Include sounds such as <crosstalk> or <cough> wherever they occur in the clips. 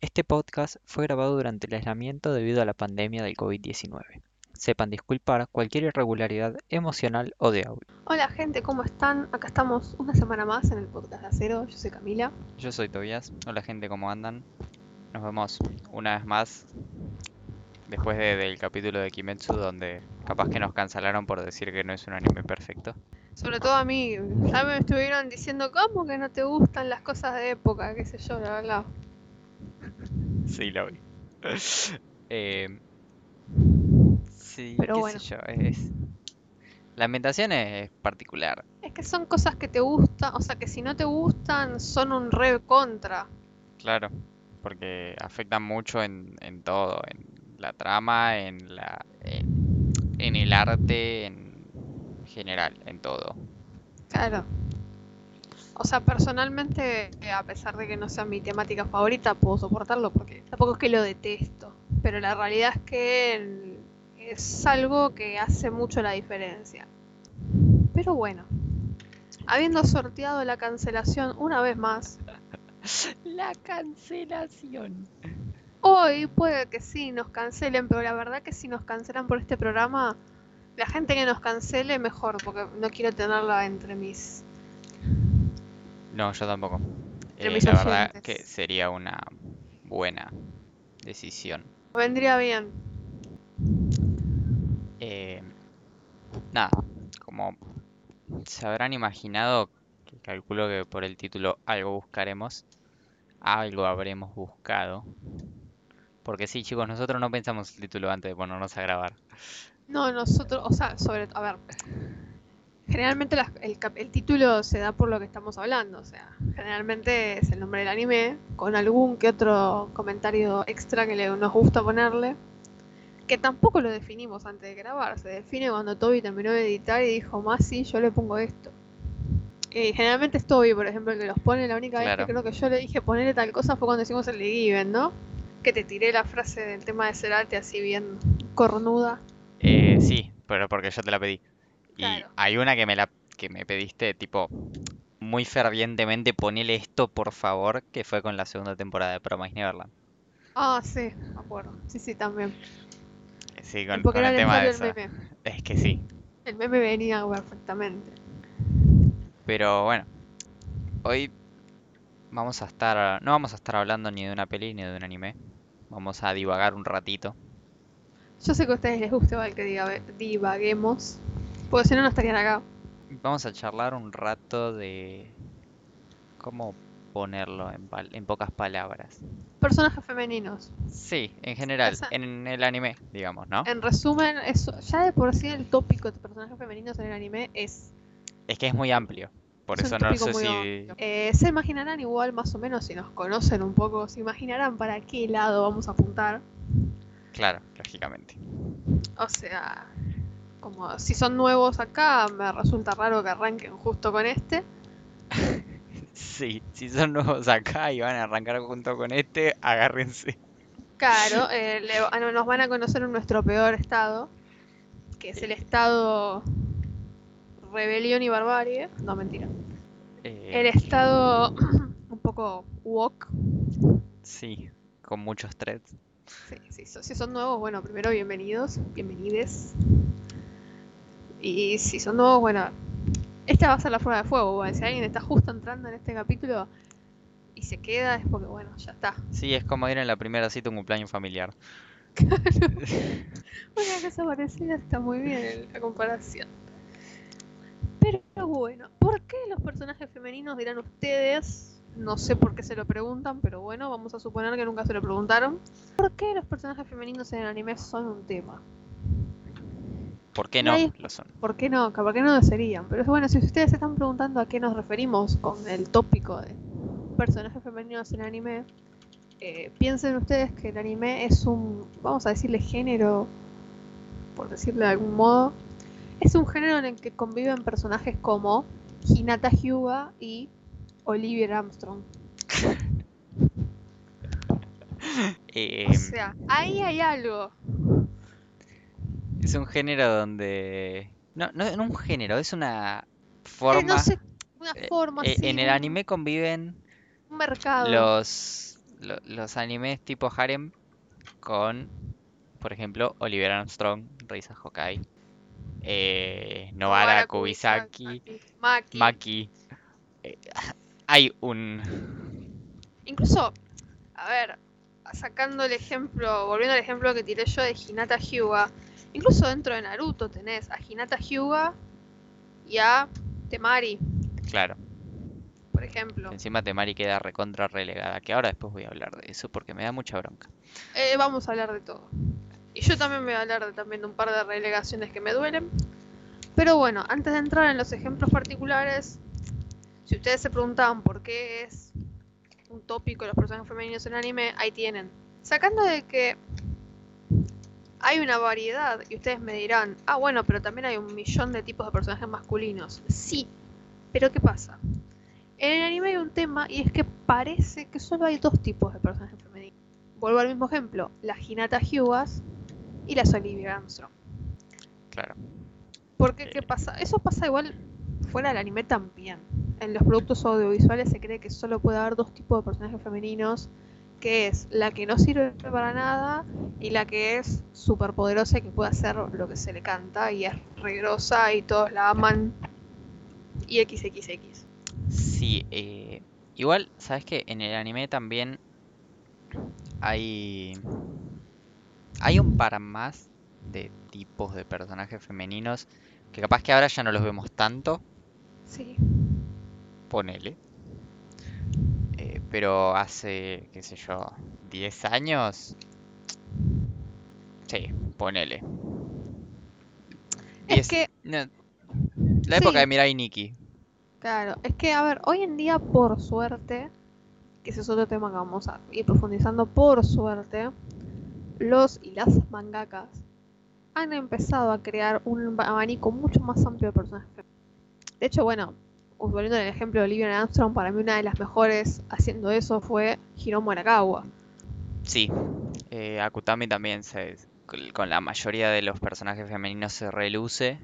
Este podcast fue grabado durante el aislamiento debido a la pandemia del COVID-19. Sepan disculpar cualquier irregularidad emocional o de audio. Hola gente, ¿cómo están? Acá estamos una semana más en el podcast de Acero. Yo soy Camila. Yo soy Tobias. Hola gente, ¿cómo andan? Nos vemos una vez más después de- del capítulo de Kimetsu donde capaz que nos cancelaron por decir que no es un anime perfecto. Sobre todo a mí, ya me estuvieron diciendo, ¿cómo que no te gustan las cosas de época? ¿Qué sé yo? La verdad. Sí, lo vi. <laughs> Eh, sí, Pero qué bueno. sé yo, es... La ambientación es particular. Es que son cosas que te gustan, o sea que si no te gustan, son un re contra. Claro, porque afectan mucho en, en todo, en la trama, en la, en, en el arte, en general, en todo. Claro. O sea, personalmente, eh, a pesar de que no sea mi temática favorita, puedo soportarlo porque tampoco es que lo detesto. Pero la realidad es que es algo que hace mucho la diferencia. Pero bueno, habiendo sorteado la cancelación una vez más, <laughs> La cancelación. hoy puede que sí nos cancelen, pero la verdad que si nos cancelan por este programa, la gente que nos cancele mejor, porque no quiero tenerla entre mis No, yo tampoco. Eh, la verdad oyentes. que sería una buena decisión. Vendría bien. Eh, nada, como se habrán imaginado, que calculo que por el título algo buscaremos, algo habremos buscado. Porque sí, chicos, nosotros no pensamos el título antes de ponernos a grabar. No, nosotros, o sea, sobre, a ver, generalmente las- el, título se da por lo que estamos hablando, o sea, generalmente es el nombre del anime, con algún que otro comentario extra que le, nos gusta ponerle, que tampoco lo definimos antes de grabar, se define cuando Toby terminó de editar y dijo, más sí, yo le pongo esto. Y generalmente es Toby, por ejemplo, el que los pone, la única vez que creo que yo le dije ponerle tal cosa fue cuando hicimos el de Given, ¿no? Que te tiré la frase del tema de Cerate así bien cornuda. Eh, sí, pero porque yo te la pedí. Y hay una que me la que me pediste tipo muy fervientemente, ponele esto por favor, que fue con la segunda temporada de Promise Neverland. Ah, sí, me acuerdo. Sí, sí, también. Sí, con, con el tema de meme. Es que sí. El meme venía perfectamente. Pero bueno, hoy vamos a estar, no vamos a estar hablando ni de una peli ni de un anime. Vamos a divagar un ratito. Yo sé que a ustedes les gusta igual que diga- divaguemos. Porque si no, no estarían acá. Vamos a charlar un rato de cómo ponerlo en, pocas palabras. Personajes femeninos. Sí, en general, Esa- en el anime, digamos, ¿no? En resumen, eso, ya de por sí el tópico de personajes femeninos en el anime es. Es que es muy amplio. Por es eso no sé si... Eh, se imaginarán igual, más o menos, si nos conocen un poco, se imaginarán para qué lado vamos a apuntar. Claro, lógicamente. O sea, como si son nuevos acá, me resulta raro que arranquen justo con este. <laughs> Sí, si son nuevos acá y van a arrancar junto con este, agárrense. Claro, <laughs> eh, le- nos van a conocer en nuestro peor estado, que es el estado rebelión y barbarie. No, mentira. Eh, El estado <clears throat> un poco woke. Sí, con muchos threads. Sí, sí, si son nuevos, bueno, primero bienvenidos, bienvenides. Y si son nuevos, bueno, esta va a ser la prueba de fuego. bueno, si alguien está justo entrando en este capítulo y se queda, es porque, bueno, ya está. Sí, es como ir en la primera cita a un cumpleaños familiar. <laughs> Una cosa parecida está muy bien la comparación. Pero bueno, ¿por qué los personajes femeninos dirán ustedes? No sé por qué se lo preguntan, pero bueno, vamos a suponer que nunca se lo preguntaron. ¿Por qué los personajes femeninos en el anime son un tema? ¿Por qué no Nadie- lo son? ¿Por qué no? ¿Por qué no lo serían? Pero bueno, si ustedes se están preguntando a qué nos referimos con el tópico de personajes femeninos en anime, eh, piensen ustedes que el anime es un, vamos a decirle género, por decirlo de algún modo, es un género en el que conviven personajes como Hinata Hyuga y Olivia Armstrong. Eh, <laughs> O sea, ahí hay algo. Es un género donde... No, no, no un género, es una Eh, forma... no sé, una eh, forma eh, así, en el anime conviven un mercado. los, lo- los animes tipo harem con, por ejemplo, Oliver Armstrong, Reisa Hokai, eh, Novara Novara Kubisaki, Maki. Maki. Eh, hay un... Incluso, a ver, sacando el ejemplo, volviendo al ejemplo que tiré yo de Hinata Hyuga, incluso dentro de Naruto tenés a Hinata Hyuga y a Temari, Claro, por ejemplo. encima Temari queda recontra relegada, que ahora después voy a hablar de eso porque me da mucha bronca. Eh, vamos a hablar de todo. Y yo también voy a hablar de, también de un par de relegaciones que me duelen. Pero bueno, antes de entrar en los ejemplos particulares, si ustedes se preguntaban por qué es un tópico los personajes femeninos en anime, ahí tienen. Sacando de que hay una variedad, y ustedes me dirán, ah bueno, pero también hay un millón de tipos de personajes masculinos. Sí, pero ¿qué pasa? En el anime hay un tema y es que parece que solo hay dos tipos de personajes femeninos. Vuelvo al mismo ejemplo, las Hinata Hyugas y las Olivia Armstrong. Claro. Porque, Eh. ¿qué pasa? Eso pasa igual fuera del anime también. En los productos audiovisuales se cree que solo puede haber dos tipos de personajes femeninos, que es la que no sirve para nada y la que es súper poderosa y que puede hacer lo que se le canta y es regrosa y todos la aman y XXX. Sí, eh, igual, ¿sabes qué? En el anime también hay... Hay un par más de tipos de personajes femeninos que capaz que ahora ya no los vemos tanto, Sí. ponele. Pero hace, qué sé yo, 10 años. Sí, ponele. Es 10 que, no, la época Sí. de Mirai Nikki. claro, es que, a ver, hoy en día, por suerte, que ese es otro tema que vamos a ir profundizando, por suerte, los y las mangakas han empezado a crear un abanico mucho más amplio de personajes femeninos. De hecho, bueno, volviendo al ejemplo de Olivia Armstrong, para mí una de las mejores haciendo eso fue Hiromu Arakawa. Sí, eh, Akutami también se, con- la mayoría de los personajes femeninos se reluce.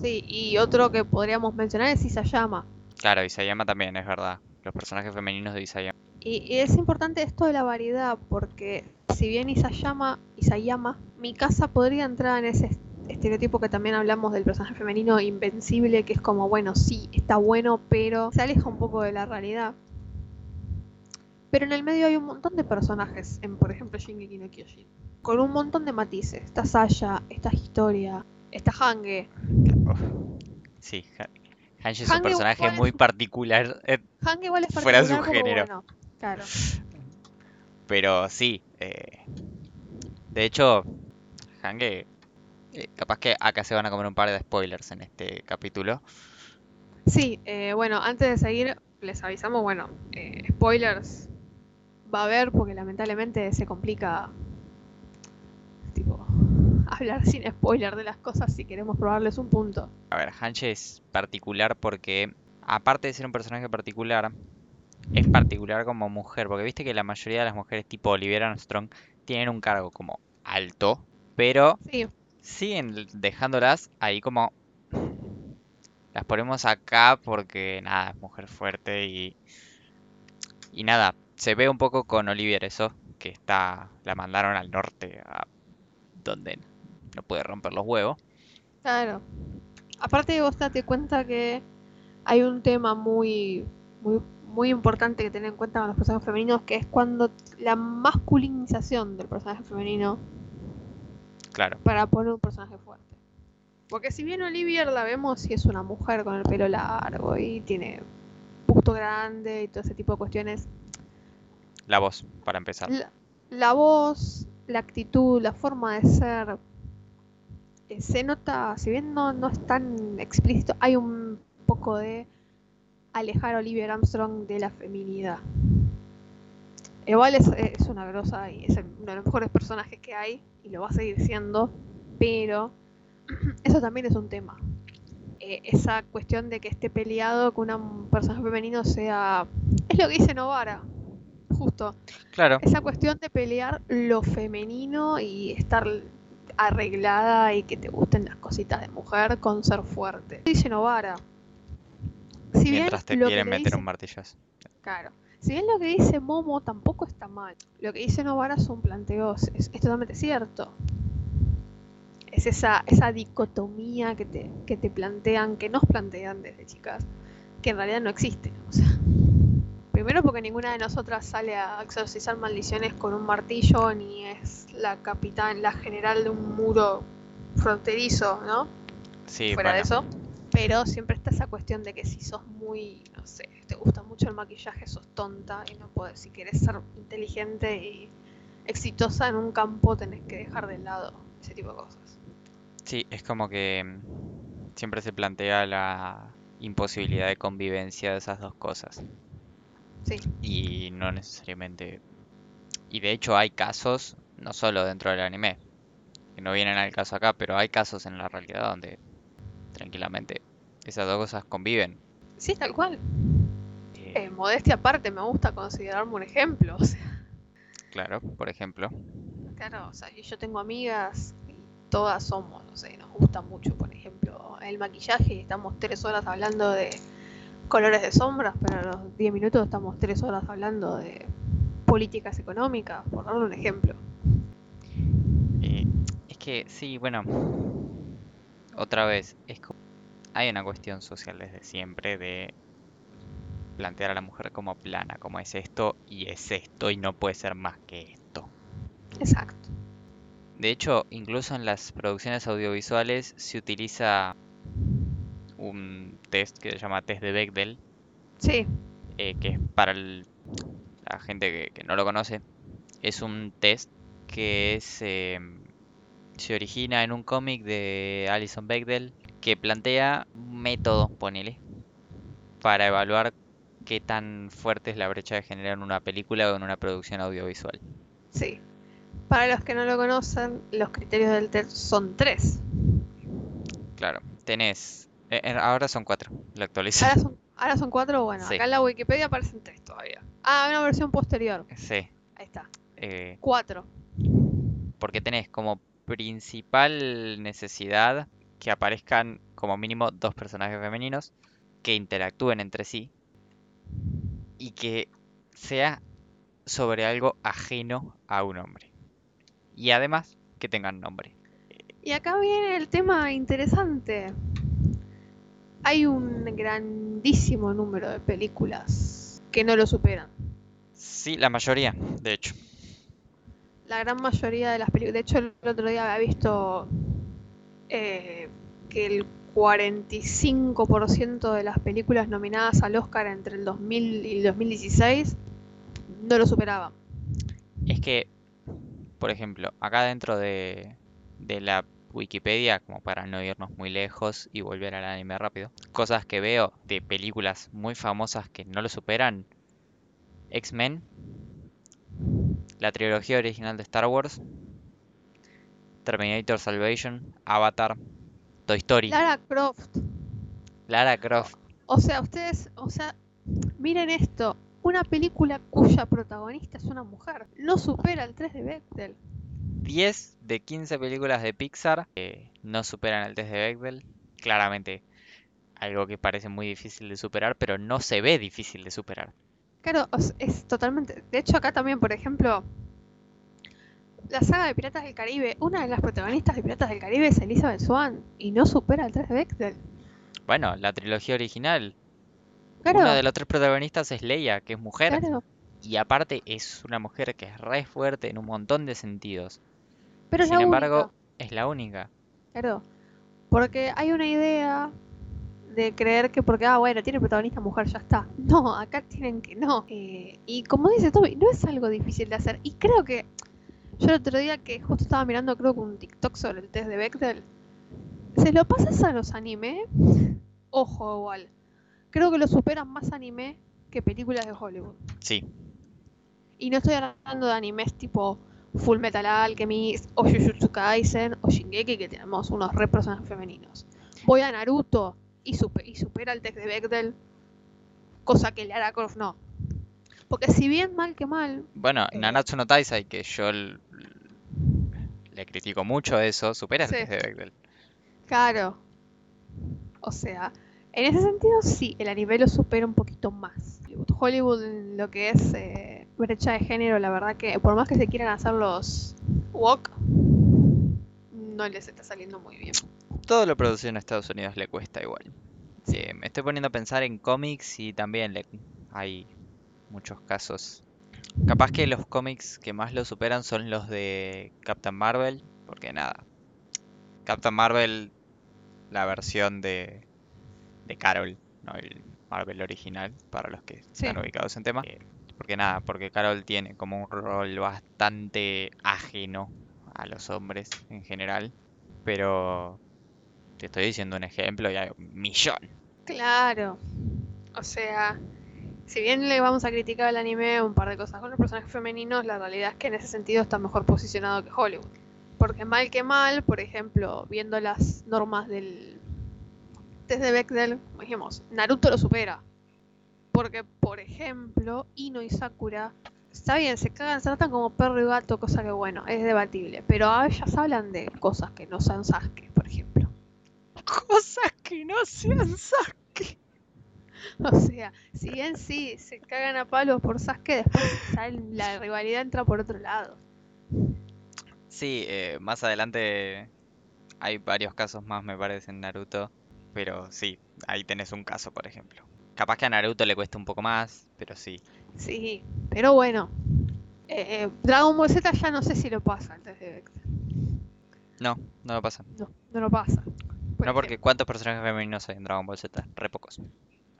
Sí, y otro que podríamos mencionar es Isayama. Claro, Isayama también, es verdad. Los personajes femeninos de Isayama. Y, y es importante esto de la variedad, porque si bien Isayama, Isayama, mi casa podría entrar en ese estereotipo que también hablamos del personaje femenino invencible, que es como, bueno, sí, está bueno, pero se aleja un poco de la realidad. Pero en el medio hay un montón de personajes, en por ejemplo Shingeki no Kyojin, con un montón de matices. Está Saya, está Historia, está Hange. Uf. Sí, Ha- Hanji es un Hange personaje es muy particular, eh, Hange igual es Fuera de su particular género. bueno, claro. pero sí. eh, de hecho, Hange, eh, capaz que acá se van a comer un par de spoilers en este capítulo. Sí, eh, bueno, antes de seguir, les avisamos, bueno, eh, spoilers va a haber porque lamentablemente se complica, tipo, <laughs> hablar sin spoiler de las cosas si queremos probarles un punto. A ver, Hanji es particular porque, aparte de ser un personaje particular, es particular como mujer. Porque viste que la mayoría de las mujeres tipo Olivia Armstrong tienen un cargo como alto, pero Sí, siguen dejándolas ahí como... Las ponemos acá porque, nada, es mujer fuerte y... Y nada, se ve un poco con Olivier eso, que está... La mandaron al norte, a donde no puede romper los huevos. claro. Aparte vos date cuenta que hay un tema muy, muy, muy importante que tener en cuenta con los personajes femeninos, que es cuando la masculinización del personaje femenino Claro. para poner un personaje fuerte. Porque si bien Olivier la vemos y es una mujer con el pelo largo y tiene busto grande y todo ese tipo de cuestiones, La voz, para empezar. la, la voz, la actitud, la forma de ser, eh, se nota, si bien no, no es tan explícito, hay un poco de alejar a Olivia Armstrong de la feminidad. Igual es, es una grosa y es uno de los mejores personajes que hay y lo va a seguir siendo, pero <clears throat> eso también es un tema. Eh, esa cuestión de que esté peleado con una- un personaje femenino sea... Es lo que dice Novara, justo. Claro. Esa cuestión de pelear lo femenino y estar arreglada y que te gusten las cositas de mujer con ser fuerte. Dice Novara. Si bien Mientras te lo que quieren meter dice- un martillazo. Claro. Si bien lo que dice Momo tampoco está mal, lo que dice Novara son planteos, es, es totalmente cierto. Es esa, esa dicotomía que te, que te plantean, que nos plantean desde chicas, que en realidad no existe. O sea, primero porque ninguna de nosotras sale a exorcizar maldiciones con un martillo, ni es la capitán, la general de un muro fronterizo, ¿no? Sí, fuera de eso. Pero siempre está esa cuestión de que si sos muy, no sé, te gusta mucho el maquillaje, sos tonta y no podés, si querés ser inteligente y exitosa en un campo, tenés que dejar de lado ese tipo de cosas. sí, es como que mm, siempre se plantea la imposibilidad de convivencia de esas dos cosas. Sí, Y no necesariamente. Y de hecho hay casos, no solo dentro del anime, que no vienen al caso acá, pero hay casos en la realidad donde tranquilamente esas dos cosas conviven. sí, tal cual. Eh, Eh, modestia aparte, me gusta considerarme un ejemplo. <laughs> O sea, claro, por ejemplo. claro, o sea, yo tengo amigas y todas somos, no sé, nos gusta mucho, por ejemplo, el maquillaje y estamos tres horas hablando de colores de sombras, pero a los 10 minutos estamos tres horas hablando de políticas económicas, por darle un ejemplo. Eh, es que sí, bueno, otra vez, es co- hay una cuestión social desde siempre de plantear a la mujer como plana, como es esto y es esto y no puede ser más que esto. Exacto. De hecho, incluso en las producciones audiovisuales se utiliza un test que se llama test de Bechdel, Sí, eh, que es para el- la gente que, que no lo conoce, es un test que es, eh, se origina en un cómic de Alison Bechdel que plantea un método, ponele, para evaluar qué tan fuerte es la brecha de género en una película o en una producción audiovisual. sí. Para los que no lo conocen, los criterios del test son tres. Claro, tenés, eh, eh, ahora son cuatro, lo actualicé. Ahora son, ahora son cuatro, bueno, Sí. acá en la Wikipedia aparecen tres todavía. Ah, una versión posterior. Sí, Ahí está. eh, Cuatro. porque tenés como principal necesidad que aparezcan como mínimo dos personajes femeninos que interactúen entre sí y que sea sobre algo ajeno a un hombre. Y además que tengan nombre. Y acá viene el tema interesante. Hay un grandísimo número de películas que no lo superan. Sí, la mayoría, de hecho. La gran mayoría de las películas. De hecho, el otro día había visto eh, que el 45% de las películas nominadas al Oscar entre el 2000 y el 2016 no lo superaban. Es que, por ejemplo, acá dentro de, de la Wikipedia, como para no irnos muy lejos y volver al anime rápido, cosas que veo de películas muy famosas que no lo superan. X-Men, la trilogía original de Star Wars, Terminator Salvation, Avatar, Toy Story, Lara Croft. Lara Croft. O sea, ustedes, o sea, miren esto. Una película cuya protagonista es una mujer no supera el 3 de Bechdel. 10 de 15 películas de Pixar eh, no superan el test de Bechdel. Claramente algo que parece muy difícil de superar, pero no se ve difícil de superar. Claro, es totalmente. De hecho, acá también, por ejemplo, la saga de Piratas del Caribe, una de las protagonistas de Piratas del Caribe es Elizabeth Swann y no supera el 3 de Bechdel. Bueno, la trilogía original, Claro, uno de los tres protagonistas es Leia, que es mujer, claro. y aparte es una mujer que es re fuerte en un montón de sentidos. Pero es Sin la embargo, única. es la única. Claro. Porque hay una idea de creer que porque, ah, bueno, tiene protagonista mujer, ya está. No, acá tienen que no. Eh, y como dice Toby, no es algo difícil de hacer. Y creo que yo el otro día que justo estaba mirando, creo que un TikTok sobre el test de Bechdel, se lo pasas a los anime, ojo igual. Creo que lo superan más anime que películas de Hollywood. Sí, Y no estoy hablando de animes tipo Full Metal Alchemist o Jujutsu Kaisen o Shingeki que tenemos unos re personajes femeninos. Voy a Naruto y, supe- y supera el test de Bechdel, cosa que Lara Croft no. Porque si bien mal que mal, bueno, Eh. Nanatsu no Taizai, que yo le critico mucho eso, supera el Sí. test de Bechdel. claro. O sea, En ese sentido, sí, el anime lo supera un poquito más. Hollywood en lo que es eh, brecha de género, la verdad que por más que se quieran hacer los walk, no les está saliendo muy bien. Todo lo producido en Estados Unidos le cuesta igual. Eh, me estoy poniendo a pensar en cómics y también le- hay muchos casos. Capaz que los cómics que más lo superan son los de Captain Marvel, porque nada. Captain Marvel, la versión de, de Carol, no el Marvel original, para los que Sí. están ubicados en tema. Eh, porque nada, porque Carol tiene como un rol bastante ajeno a los hombres en general. Pero te estoy diciendo un ejemplo y hay un millón. Claro. O sea, si bien le vamos a criticar al anime un par de cosas con los personajes femeninos, la realidad es que en ese sentido está mejor posicionado que Hollywood. Porque mal que mal, por ejemplo, viendo las normas del test de Bechdel, como dijimos, Naruto lo supera. Porque, por ejemplo, Ino y Sakura, está bien, se cagan, se tratan como perro y gato, cosa que bueno, es debatible. Pero a ellas hablan de cosas que no son Sasuke, por ejemplo. Cosas que no sean Sasuke. <laughs> O sea, si bien sí se cagan a palos por Sasuke, después ya el- la rivalidad entra por otro lado. Sí, eh, más adelante hay varios casos más, me parece, en Naruto. Pero sí, ahí tenés un caso, por ejemplo. Capaz que a Naruto le cuesta un poco más, pero sí. Sí, pero bueno. Eh, eh, Dragon Ball Z ya no sé si lo pasa antes de Bechdel. No, no lo pasa. No, no lo pasa. Por No, porque ejemplo, ¿cuántos personajes femeninos hay en Dragon Ball Z? Re pocos.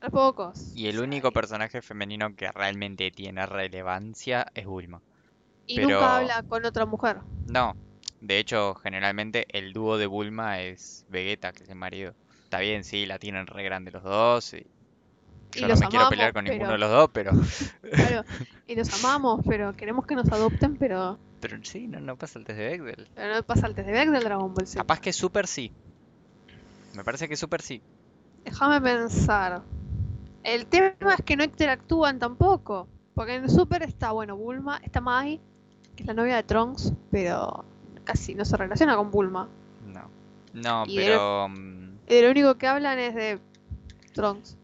a pocos. Y el único personaje femenino que realmente tiene relevancia es Bulma. Y pero- nunca habla con otra mujer. No, de hecho, generalmente el dúo de Bulma es Vegeta, que es el marido. Está bien, sí, la tienen re grande los dos. Y Y yo no los me quiero pelear con ninguno de los dos, pero, <laughs> Claro, y los amamos, pero queremos que nos adopten, pero, pero sí, no, no pasa el test de Bechdel. pero no pasa antes de Bechdel Dragon Ball Z. Capaz que Super sí. Me parece que Super sí. Déjame pensar. El tema es que no interactúan tampoco. Porque en Super está, bueno, Bulma, está Mai, que es la novia de Trunks, pero casi no se relaciona con Bulma. No. No, Y pero mm, de lo único que hablan es de Trunks.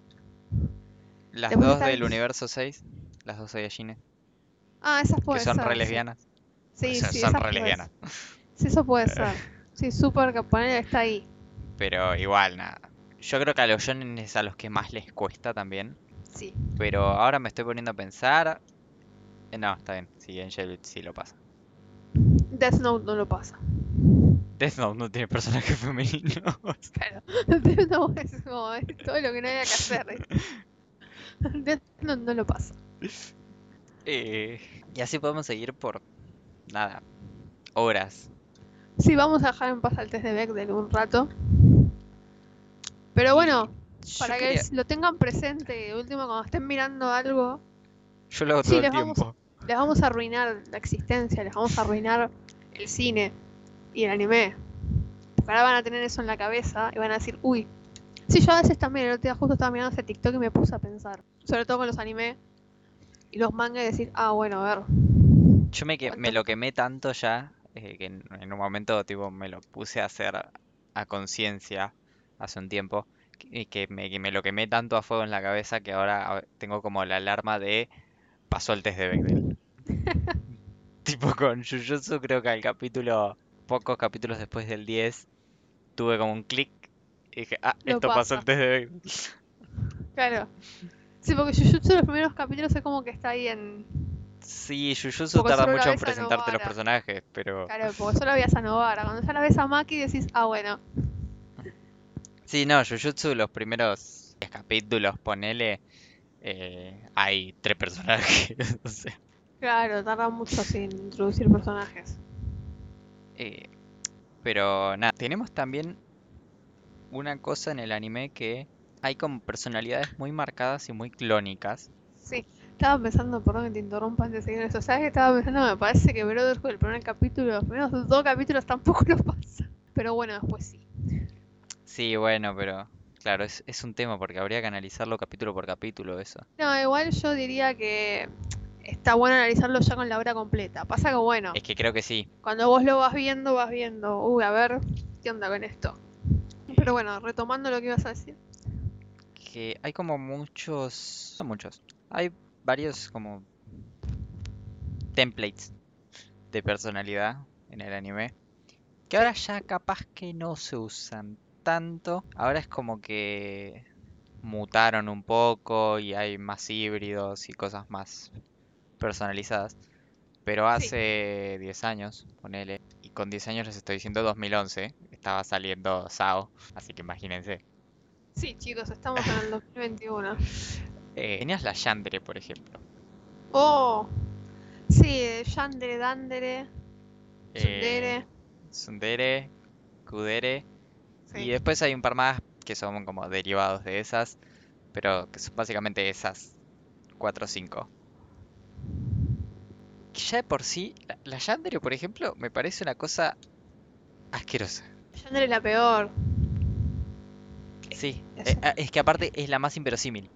las Después dos del el- universo 6, las dos Saiyajines, Ah, esas que pueden son ser. re sí. lesbianas. Sí, o sea, sí, son esas re lesbianas. Sí, eso puede ser. Sí, Super que poner está ahí. Pero igual, nada. Yo creo que a los shonen es a los que más les cuesta también. Sí. Pero ahora me estoy poniendo a pensar. eh, No, está bien. Sí, Angel sí lo pasa. Death Note no lo pasa. Death Note no tiene personajes <laughs> femeninos. Claro. <laughs> Death Note es como es todo lo que no había que hacer. <laughs> Death Note no lo pasa. Eh, y así podemos seguir por nada. Horas. Sí, vamos a dejar en paz al test de Bechdel un rato. Pero bueno, Yo para quería- que lo tengan presente, de último, cuando estén mirando algo, Yo lo hago Sí, todo el les vamos- les vamos a arruinar la existencia, les vamos a arruinar el cine y el anime. Porque ahora van a tener eso en la cabeza y van a decir, uy. Sí, yo a veces también, el otro día justo estaba mirando ese TikTok y me puse a pensar. Sobre todo con los anime y los mangas y decir, ah, bueno, a ver. Yo me, que- me lo quemé tanto ya eh, que en, en un momento tipo me lo puse a hacer a conciencia hace un tiempo y que me, que me lo quemé tanto a fuego en la cabeza que ahora ah, tengo como la alarma de pasó el test de Bechdel. <laughs> tipo con Jujutsu creo que al capítulo, pocos capítulos después del 10, tuve como un clic y dije, ah, esto pasó el test de Bechdel. Claro. Sí, porque Jujutsu los primeros capítulos es como que está ahí en... Sí, Jujutsu Porque tarda mucho en presentarte los personajes, pero... Claro, porque solo veías a Novara. Cuando ya la ves a Maki decís, ah, bueno. Sí, no, Jujutsu, los primeros 10 capítulos, ponele, eh, hay tres personajes, <laughs> o sea, Claro, tarda mucho sin introducir personajes. eh, pero nada, tenemos también una cosa en el anime que hay como personalidades muy marcadas y muy clónicas. Sí, estaba pensando, perdón que te interrumpa antes de seguir eso. ¿Sabes qué estaba pensando? Me parece que Brotherhood, el primer capítulo, los primeros dos capítulos tampoco <laughs> lo pasa. Pero bueno, después sí. Sí, bueno, pero claro, es, es un tema porque habría que analizarlo capítulo por capítulo eso. No, igual yo diría que está bueno analizarlo ya con la obra completa. Pasa que bueno, Es que creo que sí. cuando vos lo vas viendo, vas viendo, uy, a ver, ¿qué onda con esto? Pero bueno, retomando lo que ibas a decir. que hay como muchos, no muchos, hay varios como templates de personalidad en el anime que ahora ya capaz que no se usan tanto. Ahora es como que mutaron un poco y hay más híbridos y cosas más personalizadas. Pero hace 10 años, ponele, y con 10 años les estoy diciendo 2011, estaba saliendo SAO, así que imagínense. Sí, chicos, estamos en el 2021. <laughs> Eh, tenías la Yandere, por ejemplo. Oh, sí, Yandere, Dandere, Eh, Tsundere. Tsundere, Kudere. Sí. Y después hay un par más que son como derivados de esas, pero que son básicamente esas 4 o 5. Que ya de por sí, la, la Yandere, por ejemplo, me parece una cosa asquerosa. Yandere es la peor. Sí, Es- eh, es que aparte es la más inverosímil.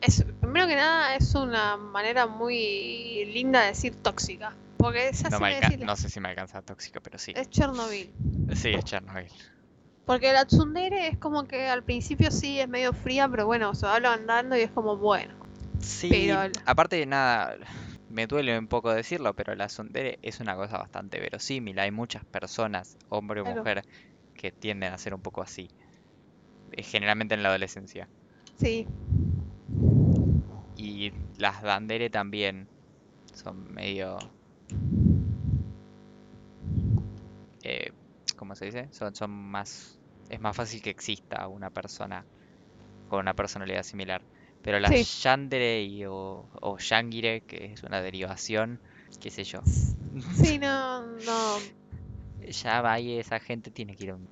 Es, primero que nada, es una manera muy linda de decir tóxica. Porque es así No, me no sé si me alcanza tóxica, pero sí. es Chernobyl. Sí, es Chernobyl. Porque la tsundere es como que al principio sí es medio fría, pero bueno, se va andando y es como bueno. Sí, Pero- aparte de nada, me duele un poco decirlo, pero la Tsundere es una cosa bastante verosímil. Hay muchas personas, hombre o Claro. mujer, que tienden a ser un poco así. Eh, Generalmente en la adolescencia. Sí, Y las Dandere también son medio... Eh, ¿cómo se dice? Son, son más... Es más fácil que exista una persona con una personalidad similar. Pero las Sí. Yandere y, o, o Yangire, que es una derivación, qué sé yo. sí, no, <laughs> no. Ya va ahí esa gente tiene que ir a un...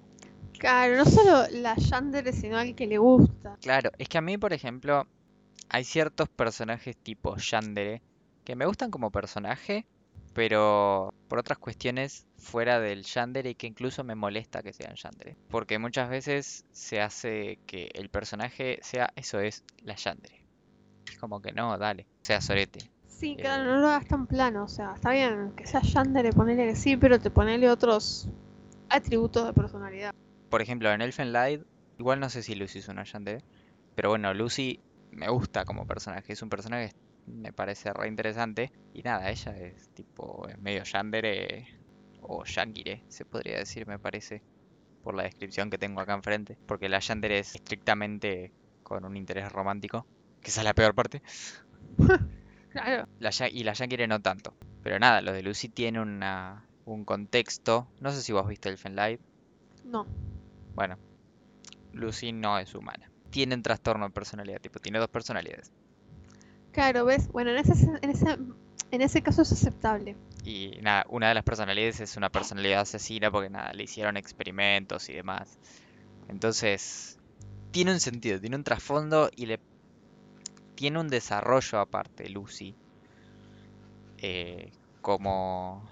Claro, no solo la Yandere, sino al que le gusta. Claro, es que a mí, por ejemplo, hay ciertos personajes tipo Yandere que me gustan como personaje, pero por otras cuestiones fuera del Yandere y que incluso me molesta que sean Yandere. Porque muchas veces se hace que el personaje sea, eso es, la Yandere. Es como que no, dale, sea sorete. Sí, Eh. claro, no lo hagas tan plano. O sea, está bien que sea Yandere, ponele que sí, pero te ponele otros atributos de personalidad. Por ejemplo, en Elfen Light, igual no sé si Lucy es una Yandere, pero bueno, Lucy me gusta como personaje, es un personaje me parece re interesante. Y nada, ella es tipo es medio Yandere o Yangire, se podría decir, me parece, por la descripción que tengo acá enfrente. Porque la Yandere es estrictamente con un interés romántico, que esa es la peor parte. <laughs> Claro. La, Ya- y la Yangire no tanto. Pero nada, lo de Lucy tiene una, un contexto. No sé si vos viste Elfen Light. No. Bueno, Lucy no es humana. Tiene un trastorno de personalidad, tipo, tiene dos personalidades. Claro, ¿ves? Bueno, en ese, en ese, en ese caso es aceptable. Y nada, una de las personalidades es una personalidad asesina porque nada, le hicieron experimentos y demás. Entonces, tiene un sentido, tiene un trasfondo y le tiene un desarrollo aparte, Lucy, eh, como,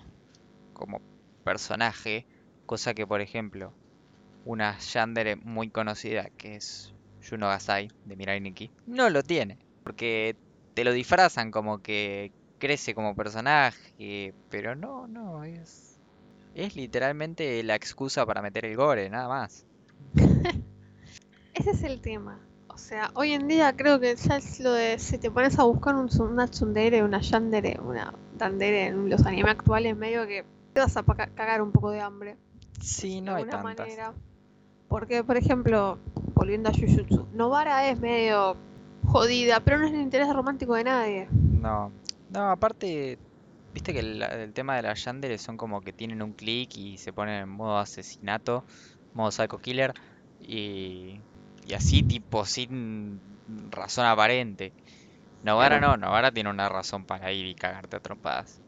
como personaje, cosa que por ejemplo, una Yandere muy conocida que es Juno Gasai de Mirai Nikki, no lo tiene, porque te lo disfrazan como que crece como personaje, pero no, no, es, es literalmente la excusa para meter el gore, nada más. <laughs> Ese es el tema. O sea, hoy en día creo que ya es lo de si te pones a buscar un, una tsundere, una yandere, una dandere en los animes actuales, medio que te vas a cagar un poco de hambre. Sí, de no hay alguna tantas. manera. Porque, por ejemplo, volviendo a Jujutsu, Novara es medio jodida, pero no es el interés romántico de nadie. No, no, aparte, viste que el, el tema de las Yandere son como que tienen un clic y se ponen en modo asesinato, modo psycho killer, y, y así tipo sin razón aparente. Novara no, Novara tiene una razón para ir y cagarte a trompadas.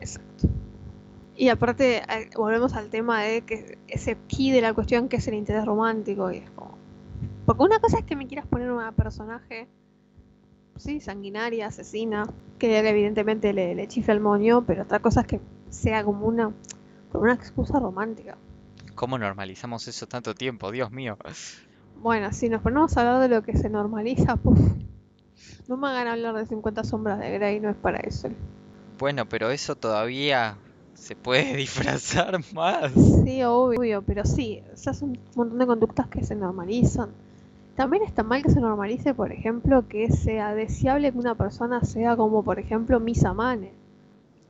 Exacto. Y aparte, volvemos al tema de que ese key de la cuestión que es el interés romántico. Y es como. Porque una cosa es que me quieras poner una personaje, sí, sanguinaria, asesina, que evidentemente le, le chifla el moño, pero otra cosa es que sea como una, como una excusa romántica. ¿Cómo normalizamos eso tanto tiempo? Dios mío. Bueno, si nos ponemos a hablar de lo que se normaliza, puf, no me hagan hablar de 50 sombras de Grey, no es para eso. Bueno, pero eso todavía se puede <laughs> disfrazar más. Sí, obvio, pero sí, o sea, son un montón de conductas que se normalizan También está mal que se normalice, por ejemplo, que sea deseable que una persona sea como, por ejemplo, Misa Mane.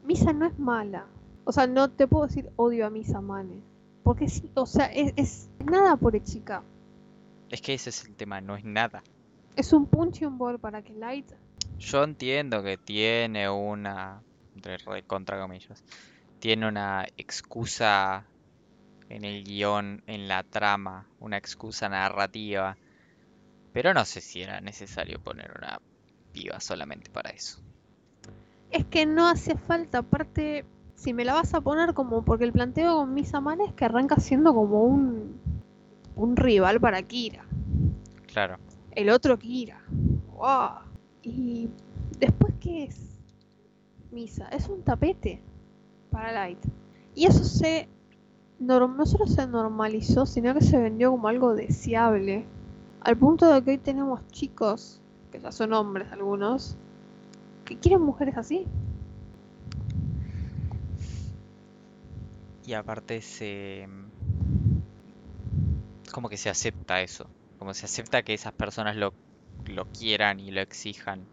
Misa no es mala. O sea, no te puedo decir odio a Misa Mane. Porque sí, o sea, es, es nada por chica. Es que ese es el tema, no es nada. Es un punching ball para que Light. Yo entiendo que tiene una, entre re- contra comillas, tiene una excusa en el guion, en la trama, una excusa narrativa, pero no sé si era necesario poner una piba solamente para eso. Es que no hace falta, aparte, si me la vas a poner como, porque el planteo con Misa Mane es que arranca siendo como un, un rival para Kira. Claro, El otro Kira. ¡Wow! Y después, ¿qué es? Misa. Es un tapete para Light. Y eso se. no solo se normalizó, sino que se vendió como algo deseable. Al punto de que hoy tenemos chicos, que ya son hombres algunos, que quieren mujeres así. y aparte se... como que se acepta eso, como se acepta que esas personas lo, lo quieran y lo exijan.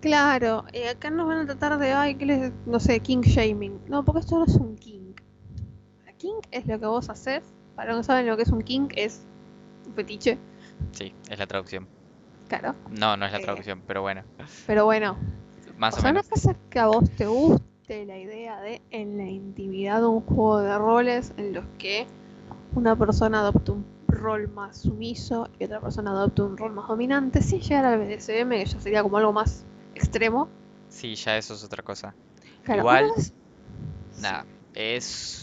Claro, eh, acá nos van a tratar de, ay, que les, no sé, king shaming. No, porque esto no es un king. La king es lo que vos haces. Para los que no saben lo que es un king, es un fetiche, Sí, es la traducción. claro. No, no es la Eh, traducción, pero bueno, Pero bueno, más o o sea, una menos. cosa es que a vos te guste la idea de en la intimidad un juego de roles en los que una persona adopta un rol más sumiso y otra persona adopta un rol más dominante, sin llegar al BDSM, que ya sería como algo más extremo. Sí, ya eso es otra cosa. Claro, Igual- una Nada, es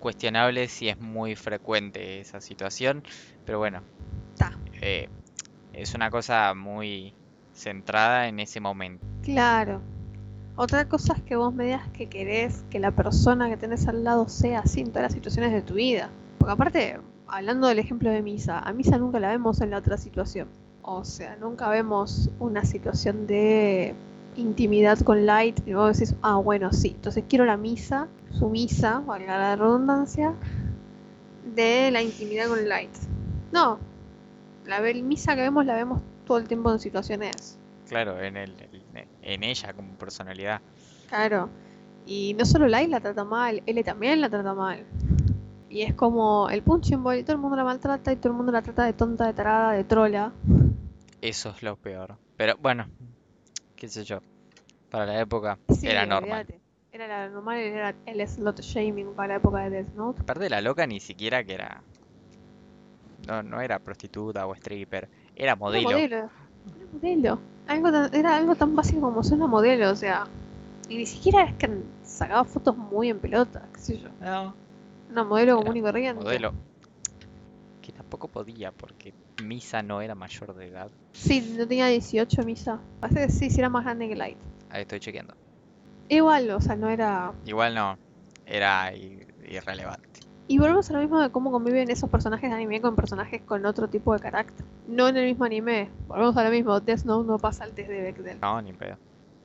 cuestionable si es muy frecuente esa situación, pero bueno, eh, es una cosa muy centrada en ese momento. Claro. Otra cosa es que vos me digas que querés que la persona que tenés al lado sea así en todas las situaciones de tu vida. Porque aparte, hablando del ejemplo de Misa, a Misa nunca la vemos en la otra situación. O sea, nunca vemos una situación de intimidad con Light y vos decís, ah, bueno, sí, entonces quiero la Misa, sumisa, valga la redundancia, de la intimidad con Light. No, la Misa que vemos la vemos todo el tiempo en situaciones Claro, en el, en ella como personalidad. Claro. Y no solo Light la trata mal, L también la trata mal. Y es como el punching ball y todo el mundo la maltrata y todo el mundo la trata de tonta, de tarada, de trola. Eso es lo peor. Pero bueno, qué sé yo. Para la época Sí, era normal. Era la normal, era el slot shaming para la época de Death Note. Aparte la loca ni siquiera que era... No, no era prostituta o stripper. Era Era modelo. Era modelo. Algo tan- era algo tan básico como ser una modelo, o sea. Y ni siquiera es que sacaba fotos muy en pelota, qué sé yo. No, Una modelo Era común y corriente. modelo. Tampoco podía porque Misa no era mayor de edad. Sí, no tenía 18 misa. Parece que sí, sí era más grande que Light. Ahí estoy chequeando. Igual, o sea, no era Igual no, era irrelevante. Y volvemos a lo mismo de cómo conviven esos personajes de anime con personajes con otro tipo de carácter. No en el mismo anime. Volvemos a lo mismo. Death Note no pasa el test de Bechdel. No, ni pedo.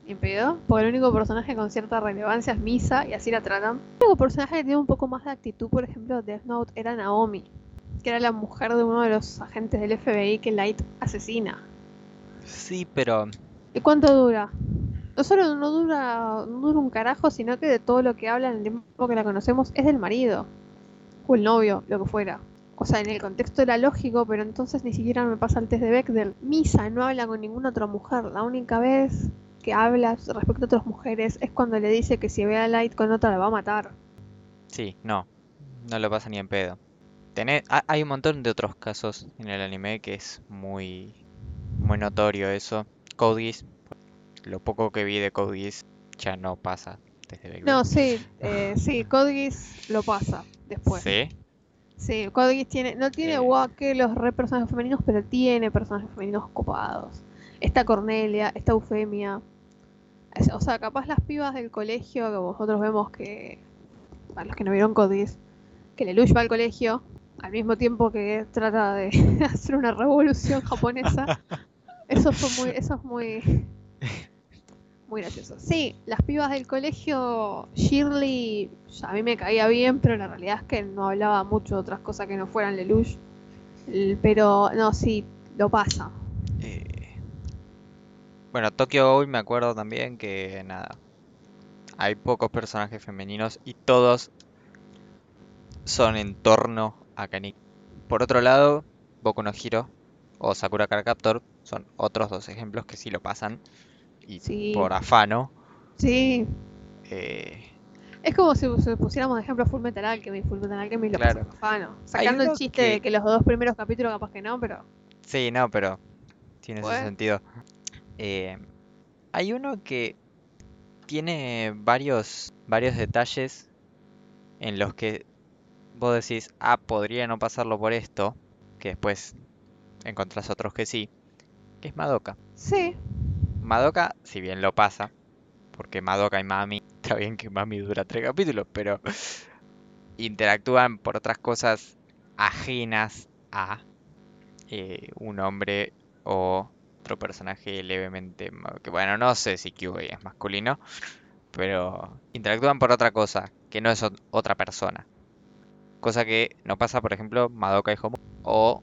¿Ni pedo? Porque el único personaje con cierta relevancia es Misa y así la tratan. El único personaje que tiene un poco más de actitud, por ejemplo, de Death Note era Naomi. Que era la mujer de uno de los agentes del FBI que Light asesina. Sí, pero ¿Y cuánto dura? No solo no dura, no dura un carajo, sino que de todo lo que habla en el tiempo que la conocemos es del marido. O el novio, lo que fuera. O sea, en el contexto era lógico, pero entonces ni siquiera me pasa el test de Bechdel. Misa no habla con ninguna otra mujer. La única vez que habla respecto a otras mujeres es cuando le dice que si ve a Light con otra la va a matar. sí, no. No lo pasa ni en pedo. Tenés- ha- hay un montón de otros casos en el anime que es muy, muy notorio eso. Code Geass, lo poco que vi de Code Geass ya no pasa desde. No, sí, eh, sí, Code Geass lo pasa después. ¿Sí? Sí, Code Geass tiene, no tiene Eh. guau que los re personajes femeninos, pero tiene personajes femeninos copados. Está Cornelia, está Eufemia. Es- O sea, capaz las pibas del colegio que vosotros vemos que, para los que no vieron Code Geass, que Lelouch va al colegio al mismo tiempo que trata de <laughs> hacer una revolución japonesa. <laughs> Eso fue muy, eso es muy, muy gracioso. Sí, las pibas del colegio, Shirley, a mí me caía bien, pero la realidad es que no hablaba mucho de otras cosas que no fueran Lelouch. El- Pero no, sí, lo pasa. Eh, bueno, Tokyo Ghoul me acuerdo también que nada. Hay pocos personajes femeninos y todos son en torno a Kaneki. Por otro lado, Boku no Hero o Sakura Card Captor son otros dos ejemplos que sí lo pasan y Sí. por afano. Sí. eh, Es como si, si pusiéramos de ejemplo Full Metal Alchemist. Full Metal Alchemist lo Claro. pasa profano. Sacando el chiste que- de que los dos primeros capítulos capaz que no, pero... sí, no, pero tiene ese sentido. Eh, hay uno que tiene varios, varios detalles en los que vos decís, ah, podría no pasarlo por esto, que después encontrás otros que sí, que es Madoka. Sí. Madoka, si bien lo pasa, porque Madoka y Mami, <laughs> está bien que Mami dura tres capítulos, pero interactúan por otras cosas ajenas a eh, un hombre o otro personaje levemente, que bueno, no sé si Kyuubi es masculino, pero interactúan por otra cosa, que no es ot- otra persona. Cosa que no pasa, por ejemplo, Madoka y Homo, o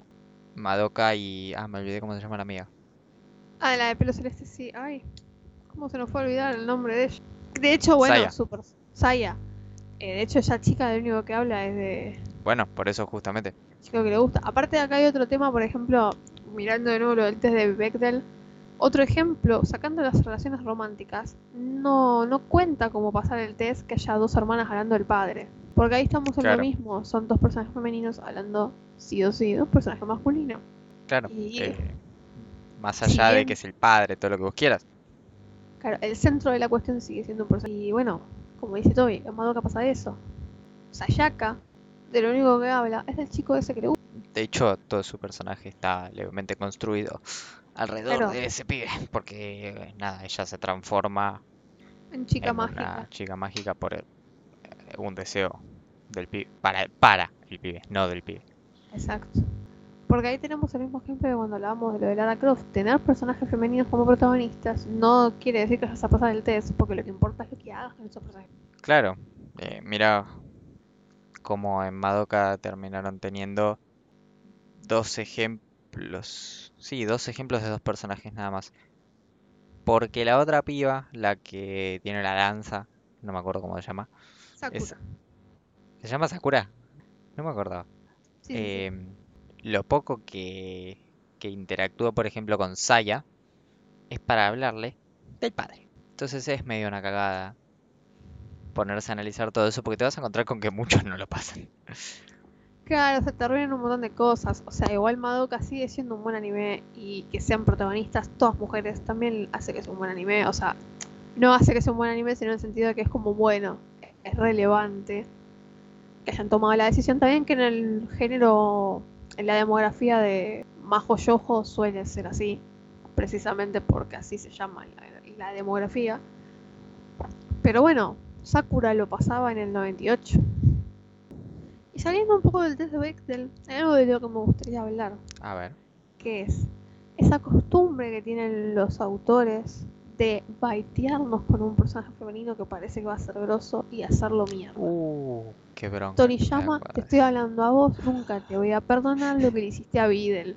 Madoka y... Ah, me olvidé cómo se llama la amiga. Ah, la de pelo celeste, sí. Ay, ¿cómo se nos fue a olvidar el nombre de ella? De hecho, bueno, Saya. super. Saya. Eh, de hecho, esa chica lo único que habla es de Bueno, por eso justamente. chico que le gusta. Aparte acá hay otro tema, por ejemplo, mirando de nuevo lo del test de Bechdel. Otro ejemplo, sacando las relaciones románticas, no, no cuenta como pasar el test que haya dos hermanas hablando del padre. Porque ahí estamos en Claro. lo mismo, son dos personajes femeninos hablando sí o sí, dos personajes masculinos. Claro. Y- eh, más allá de que es el padre, todo lo que vos quieras. Claro, el centro de la cuestión sigue siendo un personaje. Y bueno, como dice Toby, en Madoka pasa eso. Sayaka, de lo único que habla, es del chico ese que le gusta. De hecho, todo su personaje está levemente construido alrededor Claro. de ese pibe. Porque, eh, nada, ella se transforma En chica en mágica. una chica mágica por el- un deseo del pibe. Para, para el pibe, no del pibe. Exacto. Porque ahí tenemos el mismo ejemplo de cuando hablábamos de lo de Lara Croft. Tener personajes femeninos como protagonistas no quiere decir que vayas a pasar el test, porque lo que importa es lo que hagas con esos personajes. Claro, eh, mira cómo en Madoka terminaron teniendo dos ejemplos. Sí, dos ejemplos de dos personajes nada más. Porque la otra piba, la que tiene la danza, no me acuerdo cómo se llama. Sakura. Es- ¿Se llama Sakura? No me acordaba. Sí, sí, sí. Em, lo poco que, que interactúa, por ejemplo, con Saya es para hablarle del padre. Entonces es medio una cagada ponerse a analizar todo eso porque te vas a encontrar con que muchos no lo pasan. Claro, se te arruinan un montón de cosas. O sea, igual Madoka sigue siendo un buen anime y que sean protagonistas todas mujeres también hace que sea un buen anime. O sea, no hace que sea un buen anime, sino en el sentido de que es como bueno, es relevante que hayan tomado la decisión. También que en el género, en la demografía de Majo Yojo suele ser así, precisamente porque así se llama la, la demografía. Pero bueno, Sakura lo pasaba en el 98. Y saliendo un poco del test de Bechdel, hay algo de lo que me gustaría hablar, A ver. que es esa costumbre que tienen los autores de baitearnos con un personaje femenino que parece que va a ser grosso y hacerlo mierda. Uh, qué bronca. Toriyama, te estoy hablando a vos, nunca te voy a perdonar lo que le hiciste a Videl.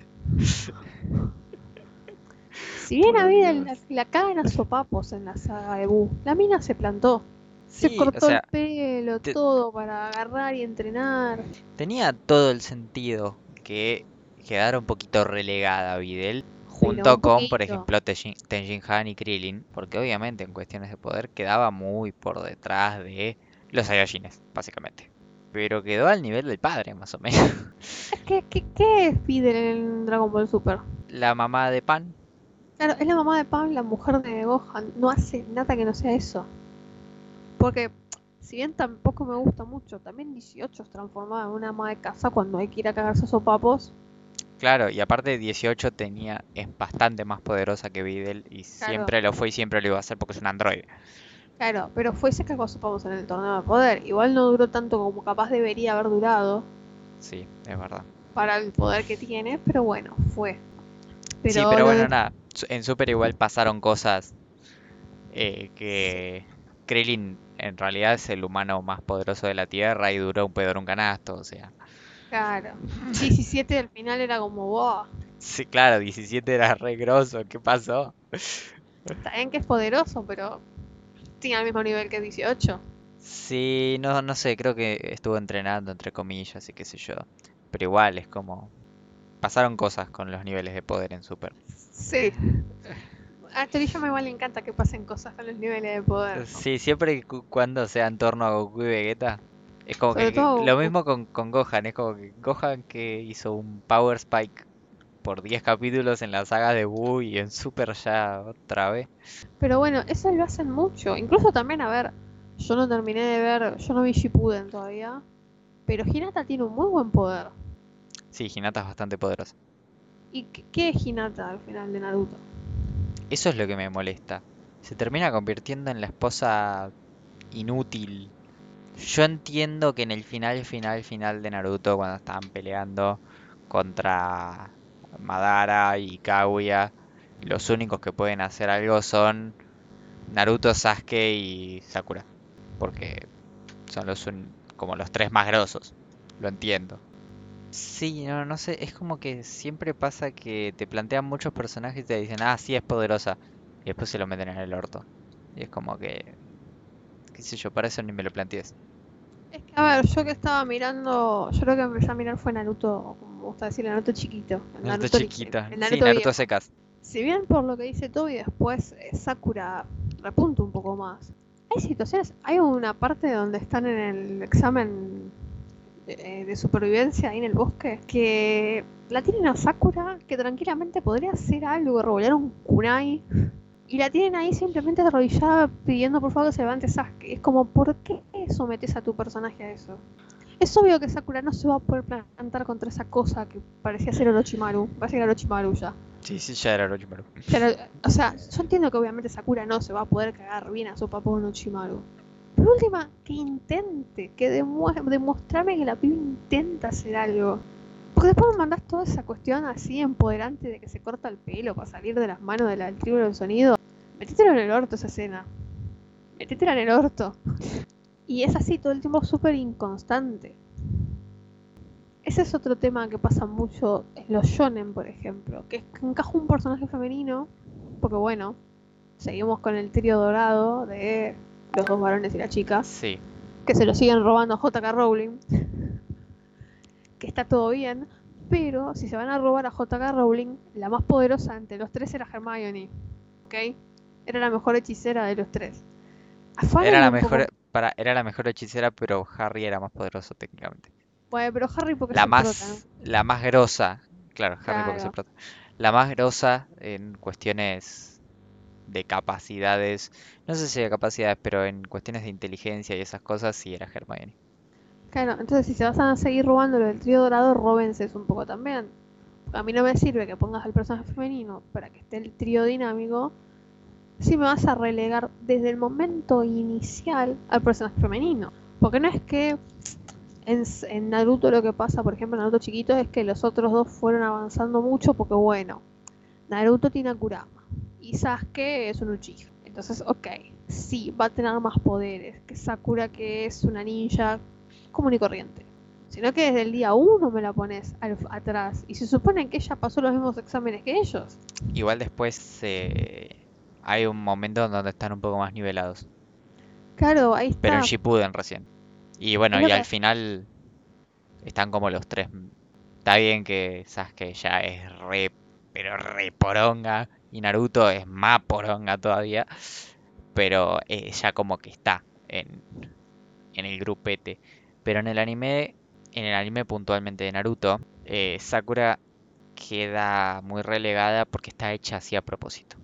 Si bien a Videl la, la cagan a sopapos en la saga de Buu, la mina se plantó. Se o cortó sea, el pelo, te- todo para agarrar y entrenar. tenía todo el sentido que quedara un poquito relegada Videl junto un con, por ejemplo, Tenjin, Han y Krillin, porque obviamente en cuestiones de poder quedaba muy por detrás de los Saiyajines, básicamente. Pero quedó al nivel del padre, más o menos. <laughs> ¿Qué, qué, qué es Videl en Dragon Ball Super? La mamá de Pan, Claro, es la mamá de Pam, la mujer de Gohan. No hace nada que no sea eso. Porque, si bien tampoco me gusta mucho, también 18 es transformada en una ama de casa cuando hay que ir a cagarse a sopapos. Claro, y aparte 18 tenía, es bastante más poderosa que Videl y siempre lo fue y siempre lo iba a hacer porque es un androide. Claro, pero fue y se cagó a sopapos en el torneo de poder. Igual no duró tanto como capaz debería haber durado Sí, es verdad. para el poder que tiene, pero bueno, fue. Pero sí, pero bueno, de- nada. En Super igual pasaron cosas eh, que Krillin en realidad es el humano más poderoso de la Tierra y duró un pedo en un canasto, o sea. Claro. <laughs> 17 al final era como, wow. Sí, claro, 17 era re grosso, ¿qué pasó? <laughs> Está bien que es poderoso, pero tiene el mismo nivel que 18. Sí, no, no sé, creo que estuvo entrenando, entre comillas, y qué sé yo. Pero igual, es como... Pasaron cosas con los niveles de poder en Super. Sí. A Toriyama igual le encanta que pasen cosas con los niveles de poder. ¿no? Sí, siempre cu- cuando sea en torno a Goku y Vegeta, es como Sobre que todo lo mismo con, con Gohan, es como que Gohan que hizo un Power Spike por 10 capítulos en la saga de Buu y en Super ya otra vez. Pero bueno, eso lo hacen mucho. Incluso también, a ver, yo no terminé de ver, yo no vi Shippuden todavía, pero Hinata tiene un muy buen poder. Sí, Hinata es bastante poderosa. ¿Y qué, qué es Hinata al final de Naruto? Eso es lo que me molesta. Se termina convirtiendo en la esposa inútil. Yo entiendo que en el final, final, final de Naruto, cuando estaban peleando contra Madara y Kaguya, los únicos que pueden hacer algo son Naruto, Sasuke y Sakura. Porque son los un- como los tres más grosos. Lo entiendo. Sí, no, no sé, es como que siempre pasa que te plantean muchos personajes y te dicen, ah, sí, es poderosa. Y después se lo meten en el orto. Y es como que, qué sé yo, para eso ni me lo plantees. Es que, a ver, yo que estaba mirando, yo creo que empecé a mirar fue Naruto, como me gusta decir, Naruto chiquito. Naruto ori- chiquita. el Sí, Naruto Naruto viejo. secas. Si bien por lo que dice Toby, después eh, Sakura repunta un poco más. Hay situaciones, hay una parte donde están en el examen de, de supervivencia ahí en el bosque que la tienen a Sakura que tranquilamente podría hacer algo, revolear un kunai. Y la tienen ahí simplemente arrodillada pidiendo por favor que se levante Sasuke. Es como, ¿por qué sometes a tu personaje a eso? Es obvio que Sakura no se va a poder plantar contra esa cosa que parecía ser Orochimaru. Parece que era Orochimaru ya. Sí, sí, ya era Orochimaru. Pero, o sea, yo entiendo que obviamente Sakura no se va a poder cagar bien a su papá Orochimaru. Pero última, que intente, que demue- demostrarme que la piba intenta hacer algo. Porque después me mandás toda esa cuestión así empoderante de que se corta el pelo para salir de las manos de la- del tribu del sonido. Metételo en el orto esa escena. Metétela en el orto. Y es así todo el tiempo súper inconstante. Ese es otro tema que pasa mucho en los shonen, por ejemplo, que es que encaja un personaje femenino, porque bueno, seguimos con el trío dorado de los dos varones y la chica, Sí, que se lo siguen robando a JK Rowling, que está todo bien, pero si se van a robar a JK Rowling, la más poderosa entre los tres era Hermione, ¿ok? Era la mejor hechicera de los tres. Era la poco- mejor, para, era la mejor hechicera, pero Harry era más poderoso técnicamente. Bueno, pero Harry porque La prota, más, la más grosa, claro, Harry porque es el Claro. prota. La más grosa en cuestiones de capacidades, no sé si de capacidades, pero en cuestiones de inteligencia y esas cosas sí era Hermione. Claro, entonces si se van a seguir robando lo del trío dorado, róbense un poco también. A mí no me sirve que pongas al personaje femenino para que esté el trío dinámico si me vas a relegar desde el momento inicial al personaje femenino. Porque no es que en Naruto lo que pasa, por ejemplo, en Naruto chiquito, es que los otros dos fueron avanzando mucho porque, bueno, Naruto tiene a Kurama y Sasuke es un Uchiha. Entonces, ok, sí, va a tener más poderes que Sakura, que es una ninja común y corriente. Sino que desde el día uno me la pones al- atrás. Y se supone que ella pasó los mismos exámenes que ellos. Igual después eh, hay un momento en donde están un poco más nivelados, Claro, ahí está. pero en Shippuden recién. Y bueno, y al final están como los tres. Está bien que Sasuke ya es re, pero re poronga, y Naruto es más poronga todavía, pero eh, ya como que está en, en el grupete. Pero en el anime, en el anime puntualmente de Naruto, eh, Sakura queda muy relegada porque está hecha así a propósito.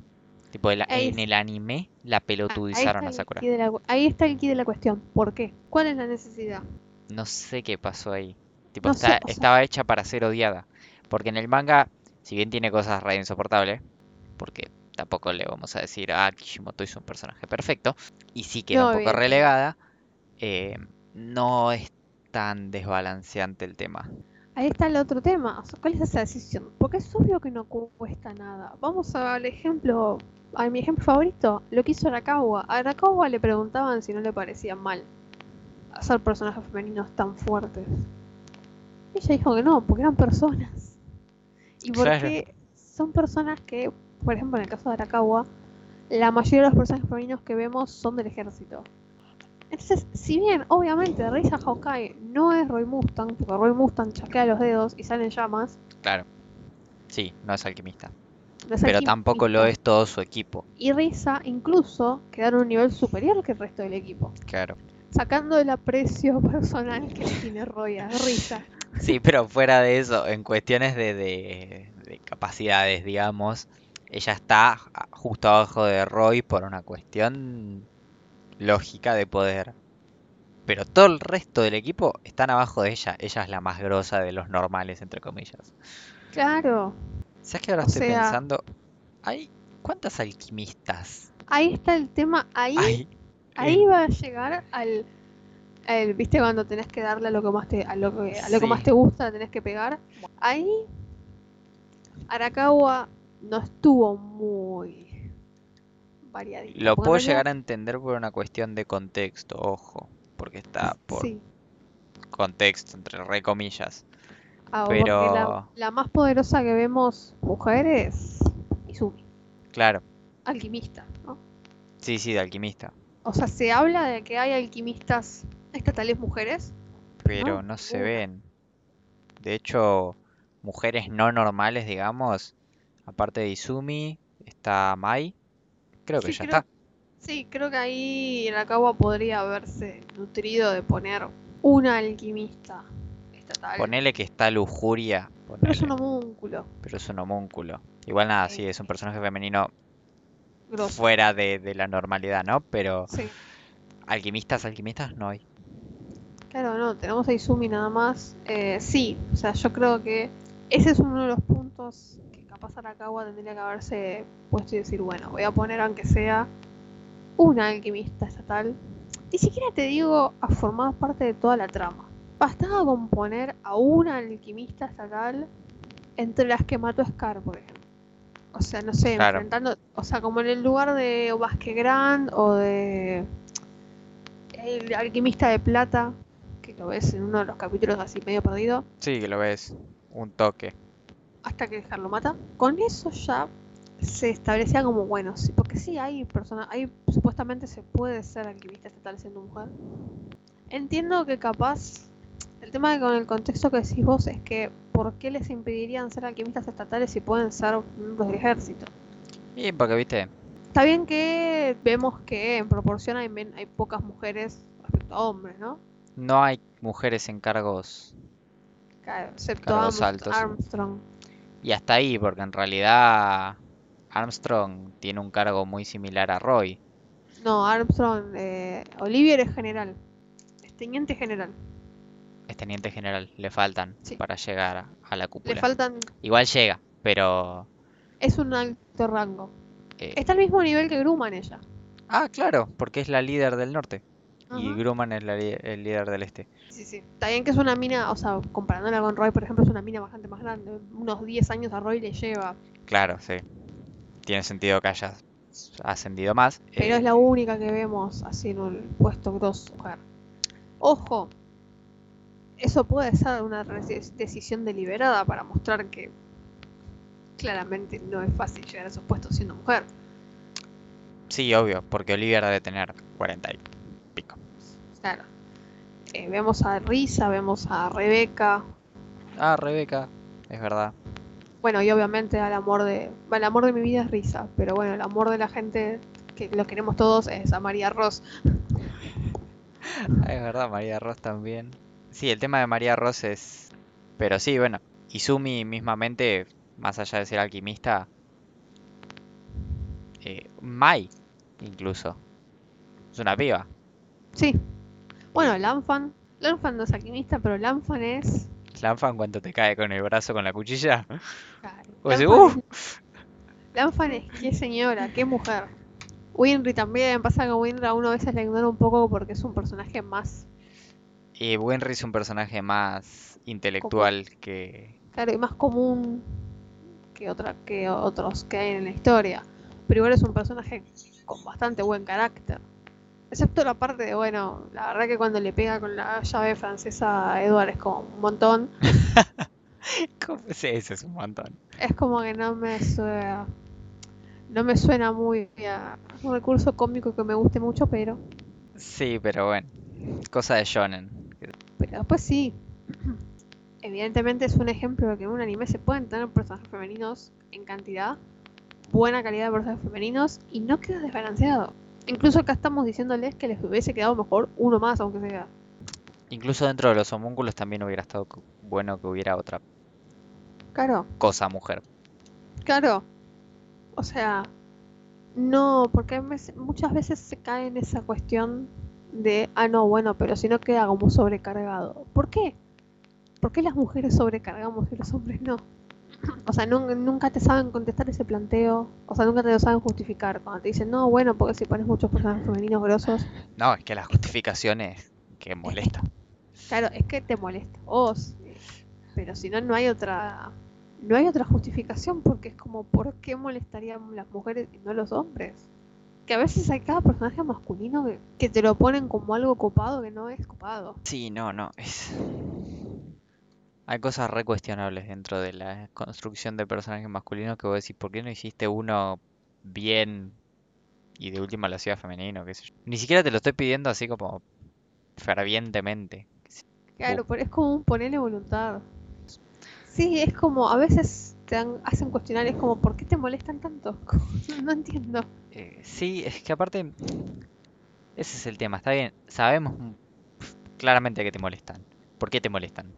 Tipo, el- en es- el anime la Ah, pelotudizaron está a Sakura. la- ahí está el quid de la cuestión. ¿Por qué? ¿Cuál es la necesidad? No sé qué pasó ahí. Tipo, No está- sé, o sea- estaba hecha para ser odiada. Porque en el manga, si bien tiene cosas re insoportables, porque tampoco le vamos a decir, ah, Kishimoto hizo un personaje perfecto, y sí queda No, un poco relegada, eh, no es tan desbalanceante el tema. Ahí está el otro tema. ¿Cuál es esa decisión? Porque es obvio que no cu- cuesta nada. Vamos al ejemplo, a mi ejemplo favorito, lo que hizo Arakawa. A Arakawa le preguntaban si no le parecía mal hacer personajes femeninos tan fuertes. Ella dijo que no, porque eran personas. Y porque son personas que, por ejemplo, en el caso de Arakawa, la mayoría de los personajes femeninos que vemos son del ejército. Entonces, si bien, obviamente, Risa Hawkeye no es Roy Mustang, porque Roy Mustang chasquea los dedos y salen llamas. Claro. Sí, no es alquimista. pero tampoco lo es todo su equipo. Y Risa incluso queda en un nivel superior que el resto del equipo. Claro. Sacando el aprecio <laughs> personal que tiene Roy a Risa. Sí, pero fuera de eso, en cuestiones de, de capacidades, digamos, ella está justo abajo de Roy por una cuestión lógica de poder. Pero todo el resto del equipo están abajo de ella. Ella es la más grosa de los normales, entre comillas. Claro. ¿Sabes que ahora estoy pensando? ¿Hay cuántas alquimistas? Ahí está el tema. Ahí, ahí va a llegar al, ¿Viste cuando tenés que darle a lo que más te, a lo que, a lo que más te gusta, tenés que pegar? Ahí Arakawa no estuvo muy lo puedo llegar a entender por una cuestión de contexto, ojo, porque está por contexto, entre re comillas. Ah, pero la, más poderosa que vemos mujer es Izumi. Claro. Alquimista, ¿no? Sí, sí, de alquimista. O sea, se habla de que hay alquimistas estatales mujeres. Pero no, se ven. De hecho, mujeres no normales, digamos, aparte de Izumi, está Mai, Creo que ya está. Sí, creo que ahí Acagua podría haberse nutrido de poner una alquimista estatal. Ponele que está lujuria. Pero es un homúnculo. Pero es un homúnculo. Igual nada, sí, es un personaje femenino fuera de, la normalidad, ¿no? Pero alquimistas, alquimistas no hay. Claro, no, tenemos a Izumi nada más. Eh, sí, o sea, yo creo que ese es uno de los puntos pasar a Kawa tendría que haberse puesto y decir, bueno, voy a poner aunque sea una alquimista estatal. Ni siquiera te digo a formar parte de toda la trama. Bastaba con poner a una alquimista estatal entre las que mató a Scar, por ejemplo. O sea, no sé, enfrentando, o sea, como en el lugar de Vasque Grand o de el alquimista de plata, que lo ves en uno de los capítulos así medio perdido. Sí, que lo ves, un toque hasta que dejarlo mata. Con eso ya se establecía como bueno, porque sí hay personas, hay supuestamente se puede ser alquimista estatal siendo mujer. Entiendo que capaz el tema de con el contexto que decís vos es que ¿por qué les impedirían ser alquimistas estatales si pueden ser miembros del ejército? Y porque viste. Está bien que vemos que en proporción hay, hay pocas mujeres respecto a hombres, ¿no? No hay mujeres en cargos. Claro, excepto Armstrong. Y hasta ahí, porque en realidad Armstrong tiene un cargo muy similar a Roy. No, Armstrong, eh, Olivier es general, es teniente general. Es teniente general, le faltan para llegar a la cúpula. Le faltan... Igual llega, pero... Es un alto rango. Eh, Está al mismo nivel que Grumman ella. Ah, claro, porque es la líder del norte. Y Grumman es el líder del este. Sí, sí. Está bien que es una mina, o sea, comparándola con Roy, por ejemplo, es una mina bastante más grande. Unos 10 años a Roy le lleva. Claro, sí. Tiene sentido que haya ascendido más. Pero es eh, la única que vemos así en un puesto grosso. Ojo, eso puede ser una decisión deliberada para mostrar que claramente no es fácil llegar a esos puestos siendo mujer. Sí, obvio, porque Olivia debe tener 40 y. Claro. Eh, vemos a Risa, vemos a Rebeca. Ah, Rebeca, es verdad. Bueno, y obviamente al amor de. el amor de mi vida es Risa, pero bueno, el amor de la gente que lo queremos todos es a María Ross. <laughs> es verdad, María Ross también. Sí, el tema de María Ross es. Pero sí, bueno. Izumi mismamente, más allá de ser alquimista. Eh, Mai, incluso. Es una piba. Sí. Bueno, Lanfan. Lanfan no es alquimista, pero Lanfan es. Lanfan cuando te cae con el brazo con la cuchilla. Claro. <laughs> Lanfan, Lanfan es qué señora, qué mujer. Winry también, pasa que Winry a uno a veces la ignora un poco porque es un personaje más. Y Winry es un personaje más intelectual que. Claro, y más común que, otra, que otros que hay en la historia. Pero igual es un personaje con bastante buen carácter. Excepto la parte de, bueno, la verdad que cuando le pega con la llave francesa a Edward es como un montón. <laughs> ¿Cómo es eso? Es un montón. Es como que no me suena. No me suena muy a un recurso cómico que me guste mucho, pero. Sí, pero bueno. Cosa de shonen. Pero después sí. <clears throat> Evidentemente es un ejemplo de que en un anime se pueden tener personajes femeninos en cantidad, buena calidad de personajes femeninos y no queda desbalanceado. Incluso acá estamos diciéndoles que les hubiese quedado mejor uno más, aunque sea. Incluso dentro de los homúnculos también hubiera estado bueno que hubiera otra Claro, cosa mujer. claro. O sea, no, porque muchas veces se cae en esa cuestión de, ah, no, bueno, pero si no queda como sobrecargado. ¿Por qué? ¿Por qué las mujeres sobrecargamos y los hombres no? <clears throat> O sea, nun- nunca te saben contestar ese planteo, o sea, nunca te lo saben justificar. Cuando te dicen, no, bueno, porque si pones muchos personajes femeninos grosos, No, es que la justificación es que molesta. claro, es que te molesta vos. Pero si no, no hay otra, no hay otra justificación, porque es como, ¿por qué molestarían las mujeres y no los hombres? Que a veces hay cada personaje masculino que, que te lo ponen como algo copado que no es copado. Sí, no, no. Es... Hay cosas re cuestionables dentro de la construcción de personajes masculinos que vos decís, ¿por qué no hiciste uno bien y de última lo hacía femenino? qué sé yo? Ni siquiera te lo estoy pidiendo así como fervientemente. Claro, pero es como un ponerle voluntad. Sí, es como, a veces te dan- hacen cuestionar, es como, ¿por qué te molestan tanto? <laughs> No entiendo. Eh, sí, es que aparte, ese es el tema, está bien, sabemos claramente que te molestan. ¿Por qué te molestan?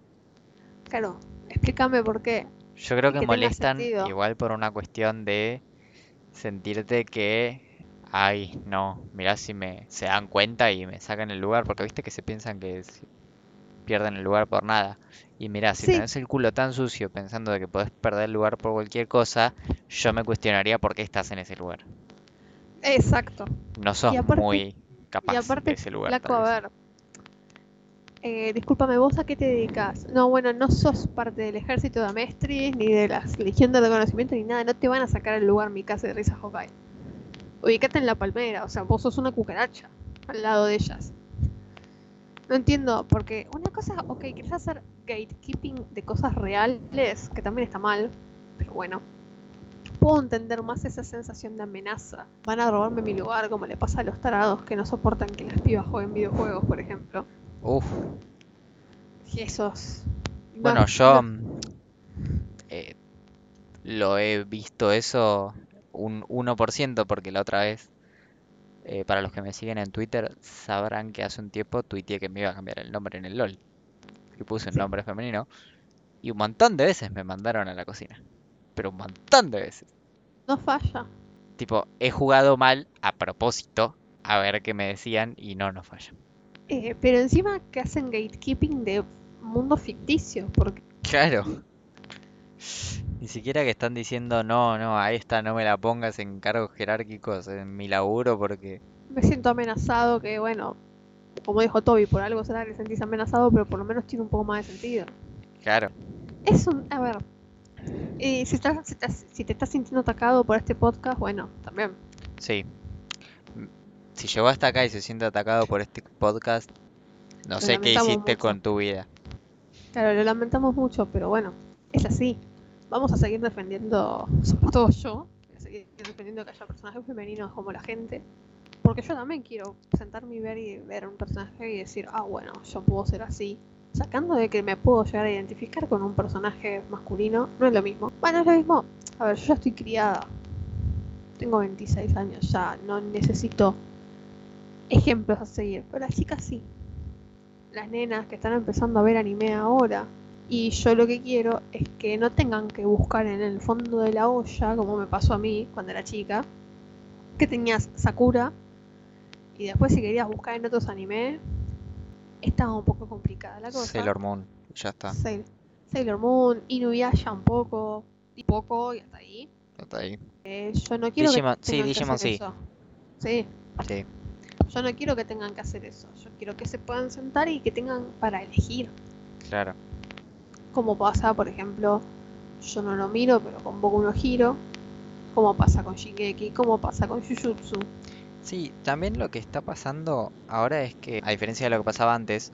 Claro, explícame por qué. Yo creo que molestan igual por una cuestión de sentirte que, ay, no, mirá si me se dan cuenta y me sacan el lugar, porque viste que se piensan que si- pierden el lugar por nada. Y mirá, si Sí. tenés el culo tan sucio pensando de que podés perder el lugar por cualquier cosa, yo me cuestionaría por qué estás en ese lugar. Exacto. No sos aparte- muy capaz y de ese lugar. flaco, a ver. Eh, discúlpame, ¿vos a qué te dedicas? No, bueno, no sos parte del ejército de Amestris, ni de la Legión de Reconocimiento, ni nada. No te van a sacar el lugar mi casa de Risa Hawkeye. Ubicate en la palmera, o sea, vos sos una cucaracha al lado de ellas. No entiendo, porque una cosa, ok, querés hacer gatekeeping de cosas reales, que también está mal, pero bueno. Puedo entender más esa sensación de amenaza. Van a robarme mi lugar, como le pasa a los tarados que no soportan que las pibas jueguen videojuegos, por ejemplo. Uf, Y esos. no- bueno, yo no- mm, eh, lo he visto eso un 1% porque la otra vez, eh, para los que me siguen en Twitter, sabrán que hace un tiempo tuiteé que me iba a cambiar el nombre en el LOL. Y puse un nombre femenino. Y un montón de veces me mandaron a la cocina. Pero un montón de veces. no falla. Tipo, he jugado mal a propósito a ver qué me decían y no, no falla. Eh, pero encima que hacen gatekeeping de mundo ficticio, porque Claro. Ni siquiera que están diciendo, no, no, a esta no me la pongas en cargos jerárquicos en mi laburo porque... me siento amenazado, que bueno, como dijo Toby, por algo será que te sentís amenazado, pero por lo menos tiene un poco más de sentido. Claro. Es un, a ver, eh, si, estás, si, estás- si te estás sintiendo atacado por este podcast, bueno, también. Sí. Si llegó hasta acá y se siente atacado por este podcast, no Lo sé qué hiciste mucho. con tu vida. Claro, lo lamentamos mucho, pero bueno, es así. Vamos a seguir defendiendo, sobre todo yo, voy a seguir defendiendo que haya personajes femeninos como la gente. Porque yo también quiero sentarme y ver y ver un personaje y decir, ah, bueno, yo puedo ser así. Sacando de que me puedo llegar a identificar con un personaje masculino, no es lo mismo. Bueno, es lo mismo. A ver, yo ya estoy criada. Tengo 26 años ya, no necesito ejemplos a seguir. Pero las chicas sí. Las nenas que están empezando a ver anime ahora. Y yo lo que quiero es que no tengan que buscar en el fondo de la olla, como me pasó a mí cuando era chica, que tenías Sakura y después si querías buscar en otros anime, estaba un poco complicada la cosa. Sailor Moon, ya está. Sail- Sailor Moon, Inuyasha un poco, y poco y hasta ahí. Está ahí. Eh, yo no quiero Digimon- que sí, que Digimon sí. eso. Sí, Sí. Yo no quiero que tengan que hacer eso. Yo quiero que se puedan sentar y que tengan para elegir. Claro. como pasa, por ejemplo, yo no lo miro, pero con Boku no Hiro, como pasa con Shingeki, como pasa con Jujutsu. Sí, también lo que está pasando ahora es que, a diferencia de lo que pasaba antes,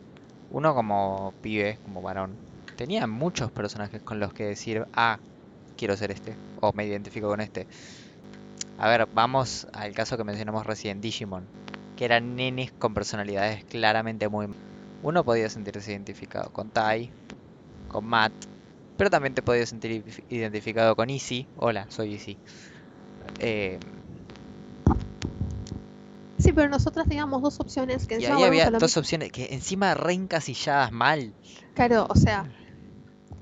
uno como pibe, como varón, tenía muchos personajes con los que decir, ah, quiero ser este, o me identifico con este. A ver, vamos al caso que mencionamos recién, Digimon, que eran nenes con personalidades claramente muy... Uno podía sentirse identificado con Tai, con Matt, pero también te podías sentir identificado con Easy. Hola, soy Easy. Eh, Sí, pero nosotras teníamos dos opciones que y encima ahí volvemos había dos opciones que encima re encasilladas mal. Claro, o sea,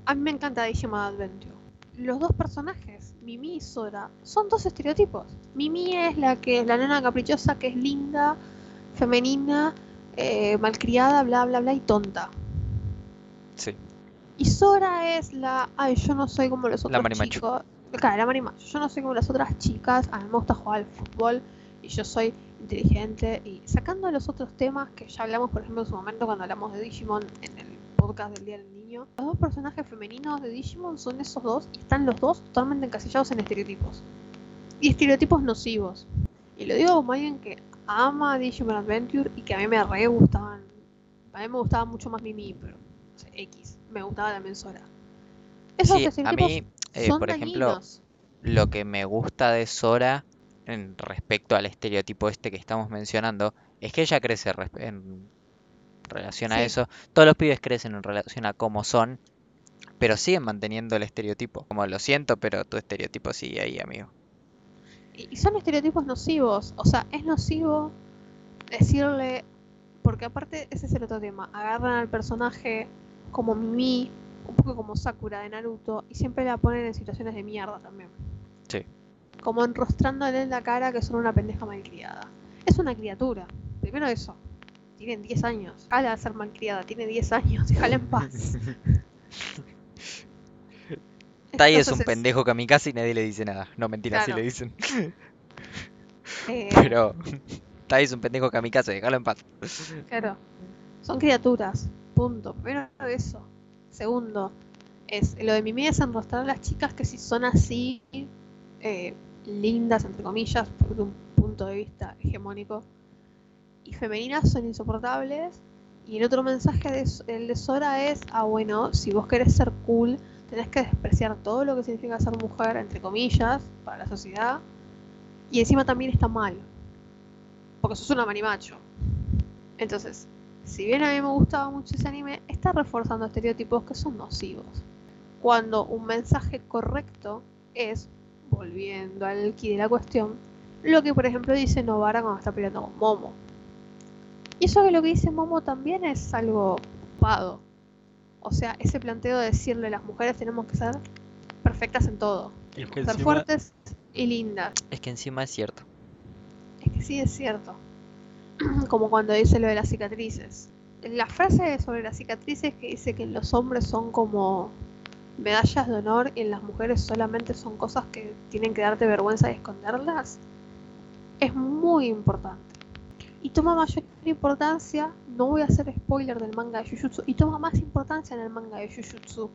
a mí me encanta Digimon Adventure. Los dos personajes, Mimi y Sora, son dos estereotipos. Mimi es la que es la nena caprichosa, que es linda, femenina, eh, malcriada, bla bla bla y tonta. Sí. Y Sora es la, ay, yo no soy como los La otros marimacho. chicos. Claro, la marimacho. Yo no soy como las otras chicas, a mí me gusta jugar al fútbol y yo soy inteligente. Y sacando los otros temas que ya hablamos, por ejemplo, en su momento cuando hablamos de Digimon en el podcast del Día del Niño, los dos personajes femeninos de Digimon son esos dos y están los dos totalmente encasillados en estereotipos. Y estereotipos nocivos. Y lo digo como alguien que ama Digimon Adventure y que a mí me re gustaban. A mí me gustaba mucho más Mimi, pero no sé, X. Me gustaba también Sora. Esos Sí, a estereotipos mí, eh, son por ejemplo, lo que me gusta de Sora en respecto al estereotipo este que estamos mencionando es que ella crece en relación a eso. Todos los pibes crecen en relación a cómo son, pero siguen manteniendo el estereotipo. Como lo siento, pero tu estereotipo sigue ahí, amigo. Y y son estereotipos nocivos. O sea, es nocivo decirle. Porque aparte, ese es el otro tema. Agarran al personaje como Mimi, un poco como Sakura de Naruto, y siempre la ponen en situaciones de mierda también. Sí. Como enrostrándole en la cara que son una pendeja malcriada. Es una criatura. Primero eso. Tienen 10 años. Ala a ser malcriada, tiene 10 años. <laughs> Déjala en paz. <laughs> Tai es un pendejo kamikaze y nadie le dice nada. No, mentira, sí Claro. le dicen. <laughs> eh, Pero Tai es un pendejo kamikaze, déjalo en paz. Claro. Son criaturas. Punto. Primero eso. Segundo, es lo de Mimi es enrostrar a las chicas que si son así eh, lindas, entre comillas, por un punto de vista hegemónico, y femeninas son insoportables. Y el otro mensaje de, el de Sora es, ah bueno, si vos querés ser cool, tenés que despreciar todo lo que significa ser mujer, entre comillas, para la sociedad. Y encima también está mal. Porque sos una marimacho. Entonces, si bien a mí me gustaba mucho ese anime, está reforzando estereotipos que son nocivos. Cuando un mensaje correcto es, volviendo al ki de la cuestión, lo que por ejemplo dice Novara cuando está peleando con Momo. Y eso que lo que dice Momo también es algo ocupado. O sea, ese planteo de decirle a las mujeres tenemos que ser perfectas en todo. Es que, Ser encima, fuertes y lindas. es que encima es cierto. Es que sí es cierto. <clears throat> Como cuando dice lo de las cicatrices. La frase sobre las cicatrices que dice que los hombres son como medallas de honor y en las mujeres solamente son cosas que tienen que darte vergüenza y esconderlas, es muy importante. Y toma mayor importancia, no voy a hacer spoiler del manga de Jujutsu, y toma más importancia en el manga de Jujutsu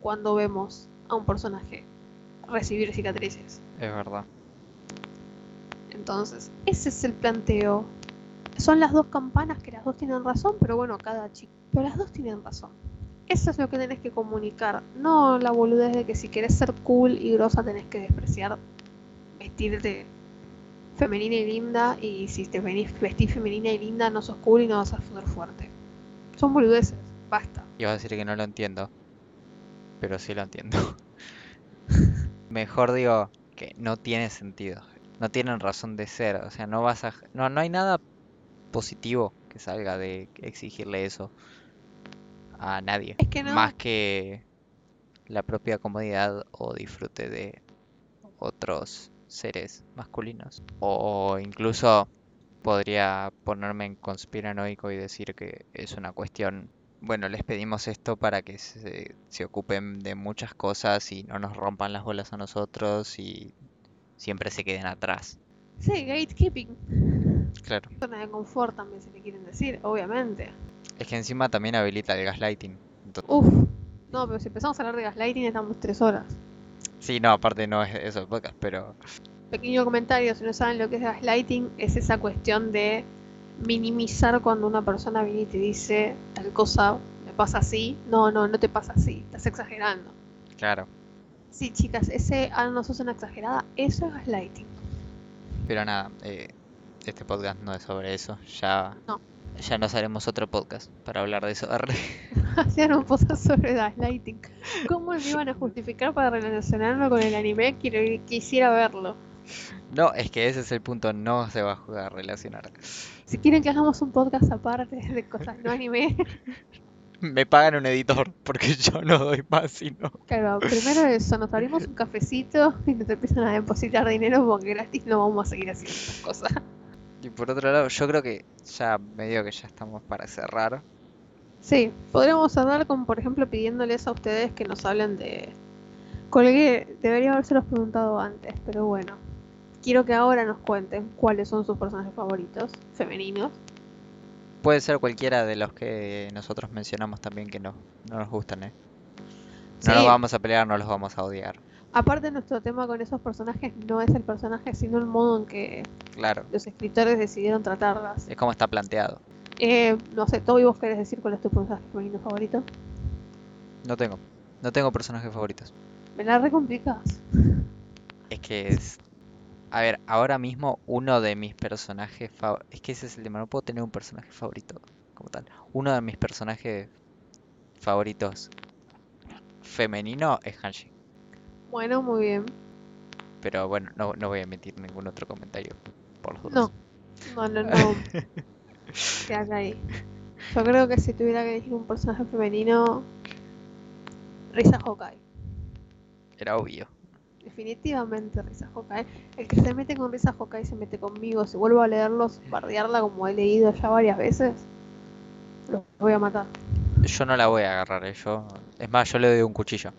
cuando vemos a un personaje recibir cicatrices. Es verdad. Entonces, ese es el planteo. Son las dos campanas que las dos tienen razón, pero bueno, cada chico. Pero las dos tienen razón. Eso es lo que tenés que comunicar. No la boludez de que si querés ser cool y grosa tenés que despreciar vestirte femenina y linda. Y si te venís vestir femenina y linda no sos cool y no vas a ser fuerte. Son boludeces. Basta. Iba a decir que no lo entiendo, pero sí lo entiendo. <laughs> Mejor digo que no tiene sentido. No tienen razón de ser. O sea, no vas a... No, no hay nada positivo que salga de exigirle eso a nadie. Es que no. Más que la propia comodidad o disfrute de otros seres masculinos. O incluso podría ponerme en conspiranoico y decir que es una cuestión, bueno, les pedimos esto para que se, se ocupen de muchas cosas y no nos rompan las bolas a nosotros y siempre se queden atrás. Sí, gatekeeping. Claro. Zona de confort también se le quieren decir, obviamente. Es que encima también habilita el gaslighting. Entonces, Uf. No, pero si empezamos a hablar de gaslighting estamos tres horas. Sí, no, aparte no es eso el podcast, pero Pequeño comentario, si no saben lo que es gaslighting, es esa cuestión de minimizar cuando una persona viene y te dice tal cosa, me pasa así. No, no, no te pasa así. Estás exagerando. Claro. Sí, chicas, ese, ah, no sos una exagerada. Eso es gaslighting. Pero nada, eh, este podcast no es sobre eso. Ya, No. Ya nos haremos otro podcast para hablar de eso. <laughs> Hacían un post sobre gaslighting. ¿Cómo me iban a justificar para relacionarlo con el anime? Quiero, quisiera verlo. No, es que ese es el punto, no se va a jugar a relacionar. Si quieren que hagamos un podcast aparte de cosas no anime, <laughs> Me pagan un editor porque yo no doy más sino. claro, primero eso, nos abrimos un cafecito y nos empiezan a depositar dinero porque gratis no vamos a seguir haciendo estas cosas. Y por otro lado, yo creo que ya medio que ya estamos para cerrar. Sí, podríamos hablar con, por ejemplo, pidiéndoles a ustedes que nos hablen de... Colgué, debería habérselos preguntado antes, pero bueno. Quiero que ahora nos cuenten cuáles son sus personajes favoritos, femeninos. Puede ser cualquiera de los que nosotros mencionamos también que no, no nos gustan, ¿eh? No Sí. nos vamos a pelear, no los vamos a odiar. Aparte, nuestro tema con esos personajes no es el personaje, sino el modo en que Claro, los escritores decidieron tratarlas. es como está planteado. Eh, no sé, Toby, ¿vos querés decir cuál es tu personaje femenino favorito? No tengo, no tengo personajes favoritos. Me la recomplicás. Es que es... A ver, ahora mismo uno de mis personajes favoritos... Es que ese es el tema, no puedo tener un personaje favorito como tal. Uno de mis personajes favoritos femenino es Hanshi. Bueno, muy bien. Pero bueno, no, no voy a emitir ningún otro comentario por los. No. No, no, no. <laughs> Quédate ahí. Yo creo que si tuviera que elegir un personaje femenino, Risa Hawkeye. Era obvio. Definitivamente Risa Hawkeye. El que se mete con Risa Hawkeye se mete conmigo. Si vuelvo a leerlos, bardearla como he leído ya varias veces, lo voy a matar. Yo no la voy a agarrar, ¿eh? Yo... Es más, yo le doy un cuchillo.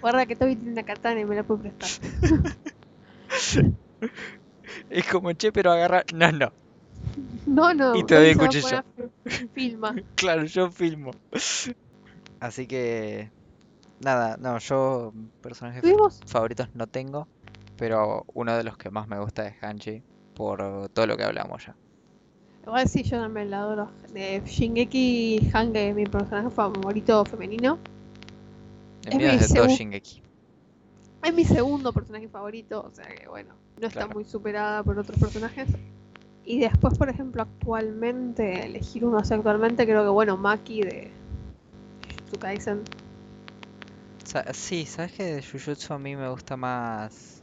Guarda que Toby tiene una katana y me la puede prestar. <laughs> Es como, che, pero agarra... No, no. No, no. Y te doy el cuchillo. Filma. <laughs> Claro, yo filmo. Así que... Nada, no, yo personajes Tuvimos favoritos no tengo, pero uno de los que más me gusta es Hanji, por todo lo que hablamos ya. Igual sí, yo también la adoro. De Shingeki Hange, mi personaje favorito femenino. Es de todo segun- Shingeki. Es mi segundo personaje favorito, o sea que bueno, no está Claro. muy superada por otros personajes. Y después, por ejemplo, actualmente, elegir uno así actualmente, creo que bueno, Maki de Jujutsu Kaisen. Sa- sí, ¿sabes que de Jujutsu a mí me gusta más...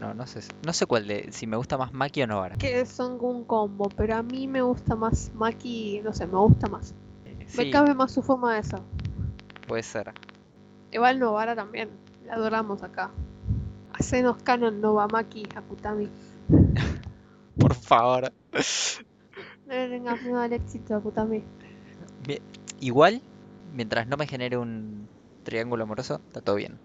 No, no sé, no sé cuál de... Si me gusta más Maki o Novara. Que son un combo, pero a mí me gusta más Maki, no sé, me gusta más. Me Sí, cabe más su forma de ser. puede ser. Igual Novara también, la adoramos acá. Hacenos canon Nova Maki Akutami. <laughs> Por favor. No le tengas miedo al éxito, Akutami. Bien, Igual, mientras no me genere un triángulo amoroso, está todo bien.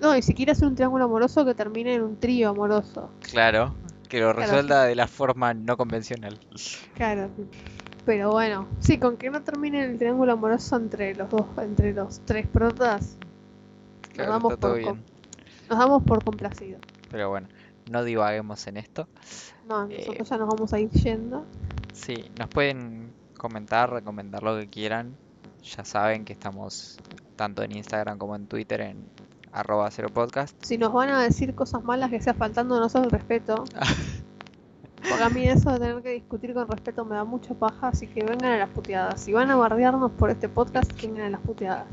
No, y si quiere hacer un triángulo amoroso, que termine en un trío amoroso. Claro, que lo Claro. resuelva de la forma no convencional. Claro. Pero bueno, sí, con que no termine el triángulo amoroso entre los dos, entre los tres protas, nos damos por bien. nos damos por complacido. Pero bueno, no divaguemos en esto. No, Eh. nosotros ya nos vamos a ir yendo. Sí, nos pueden comentar, recomendar lo que quieran. Ya saben que estamos tanto en Instagram como en Twitter en arroba cero podcast. Si nos van a decir cosas malas que sea faltándonos el respeto. <laughs> Porque a mí eso de tener que discutir con respeto me da mucha paja, así que vengan a las puteadas. Si van a bardearnos por este podcast, vengan a las puteadas.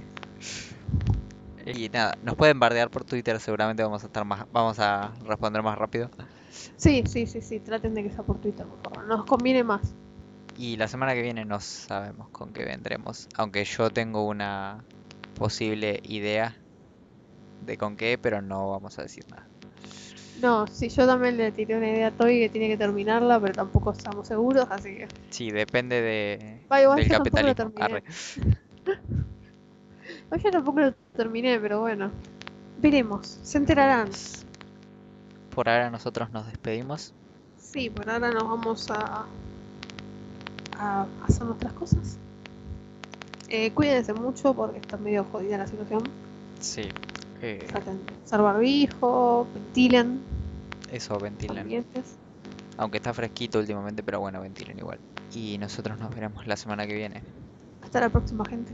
Y nada, nos pueden bardear por Twitter, seguramente vamos a estar más, vamos a responder más rápido. Sí, sí, sí, sí, traten de que sea por Twitter, por favor. Nos conviene más. Y la semana que viene no sabemos con qué vendremos, aunque yo tengo una posible idea de con qué, pero no vamos a decir nada. No, sí, yo también le tiré una idea a Toby que tiene que terminarla, pero tampoco estamos seguros, así que. Sí, depende de, Va, igual del yo tampoco lo terminé. Arre. <laughs> Hoy yo tampoco lo terminé, pero bueno. Veremos, se enterarán. Por ahora nosotros nos despedimos. Sí, por ahora nos vamos a, a hacer nuestras cosas. Eh, cuídense mucho porque está medio jodida la situación. Sí, eh, de usar barbijo, ventilen eso, ventilen. ambientes. Aunque está fresquito últimamente, pero bueno, ventilen igual. Y nosotros nos veremos la semana que viene. Hasta la próxima, gente.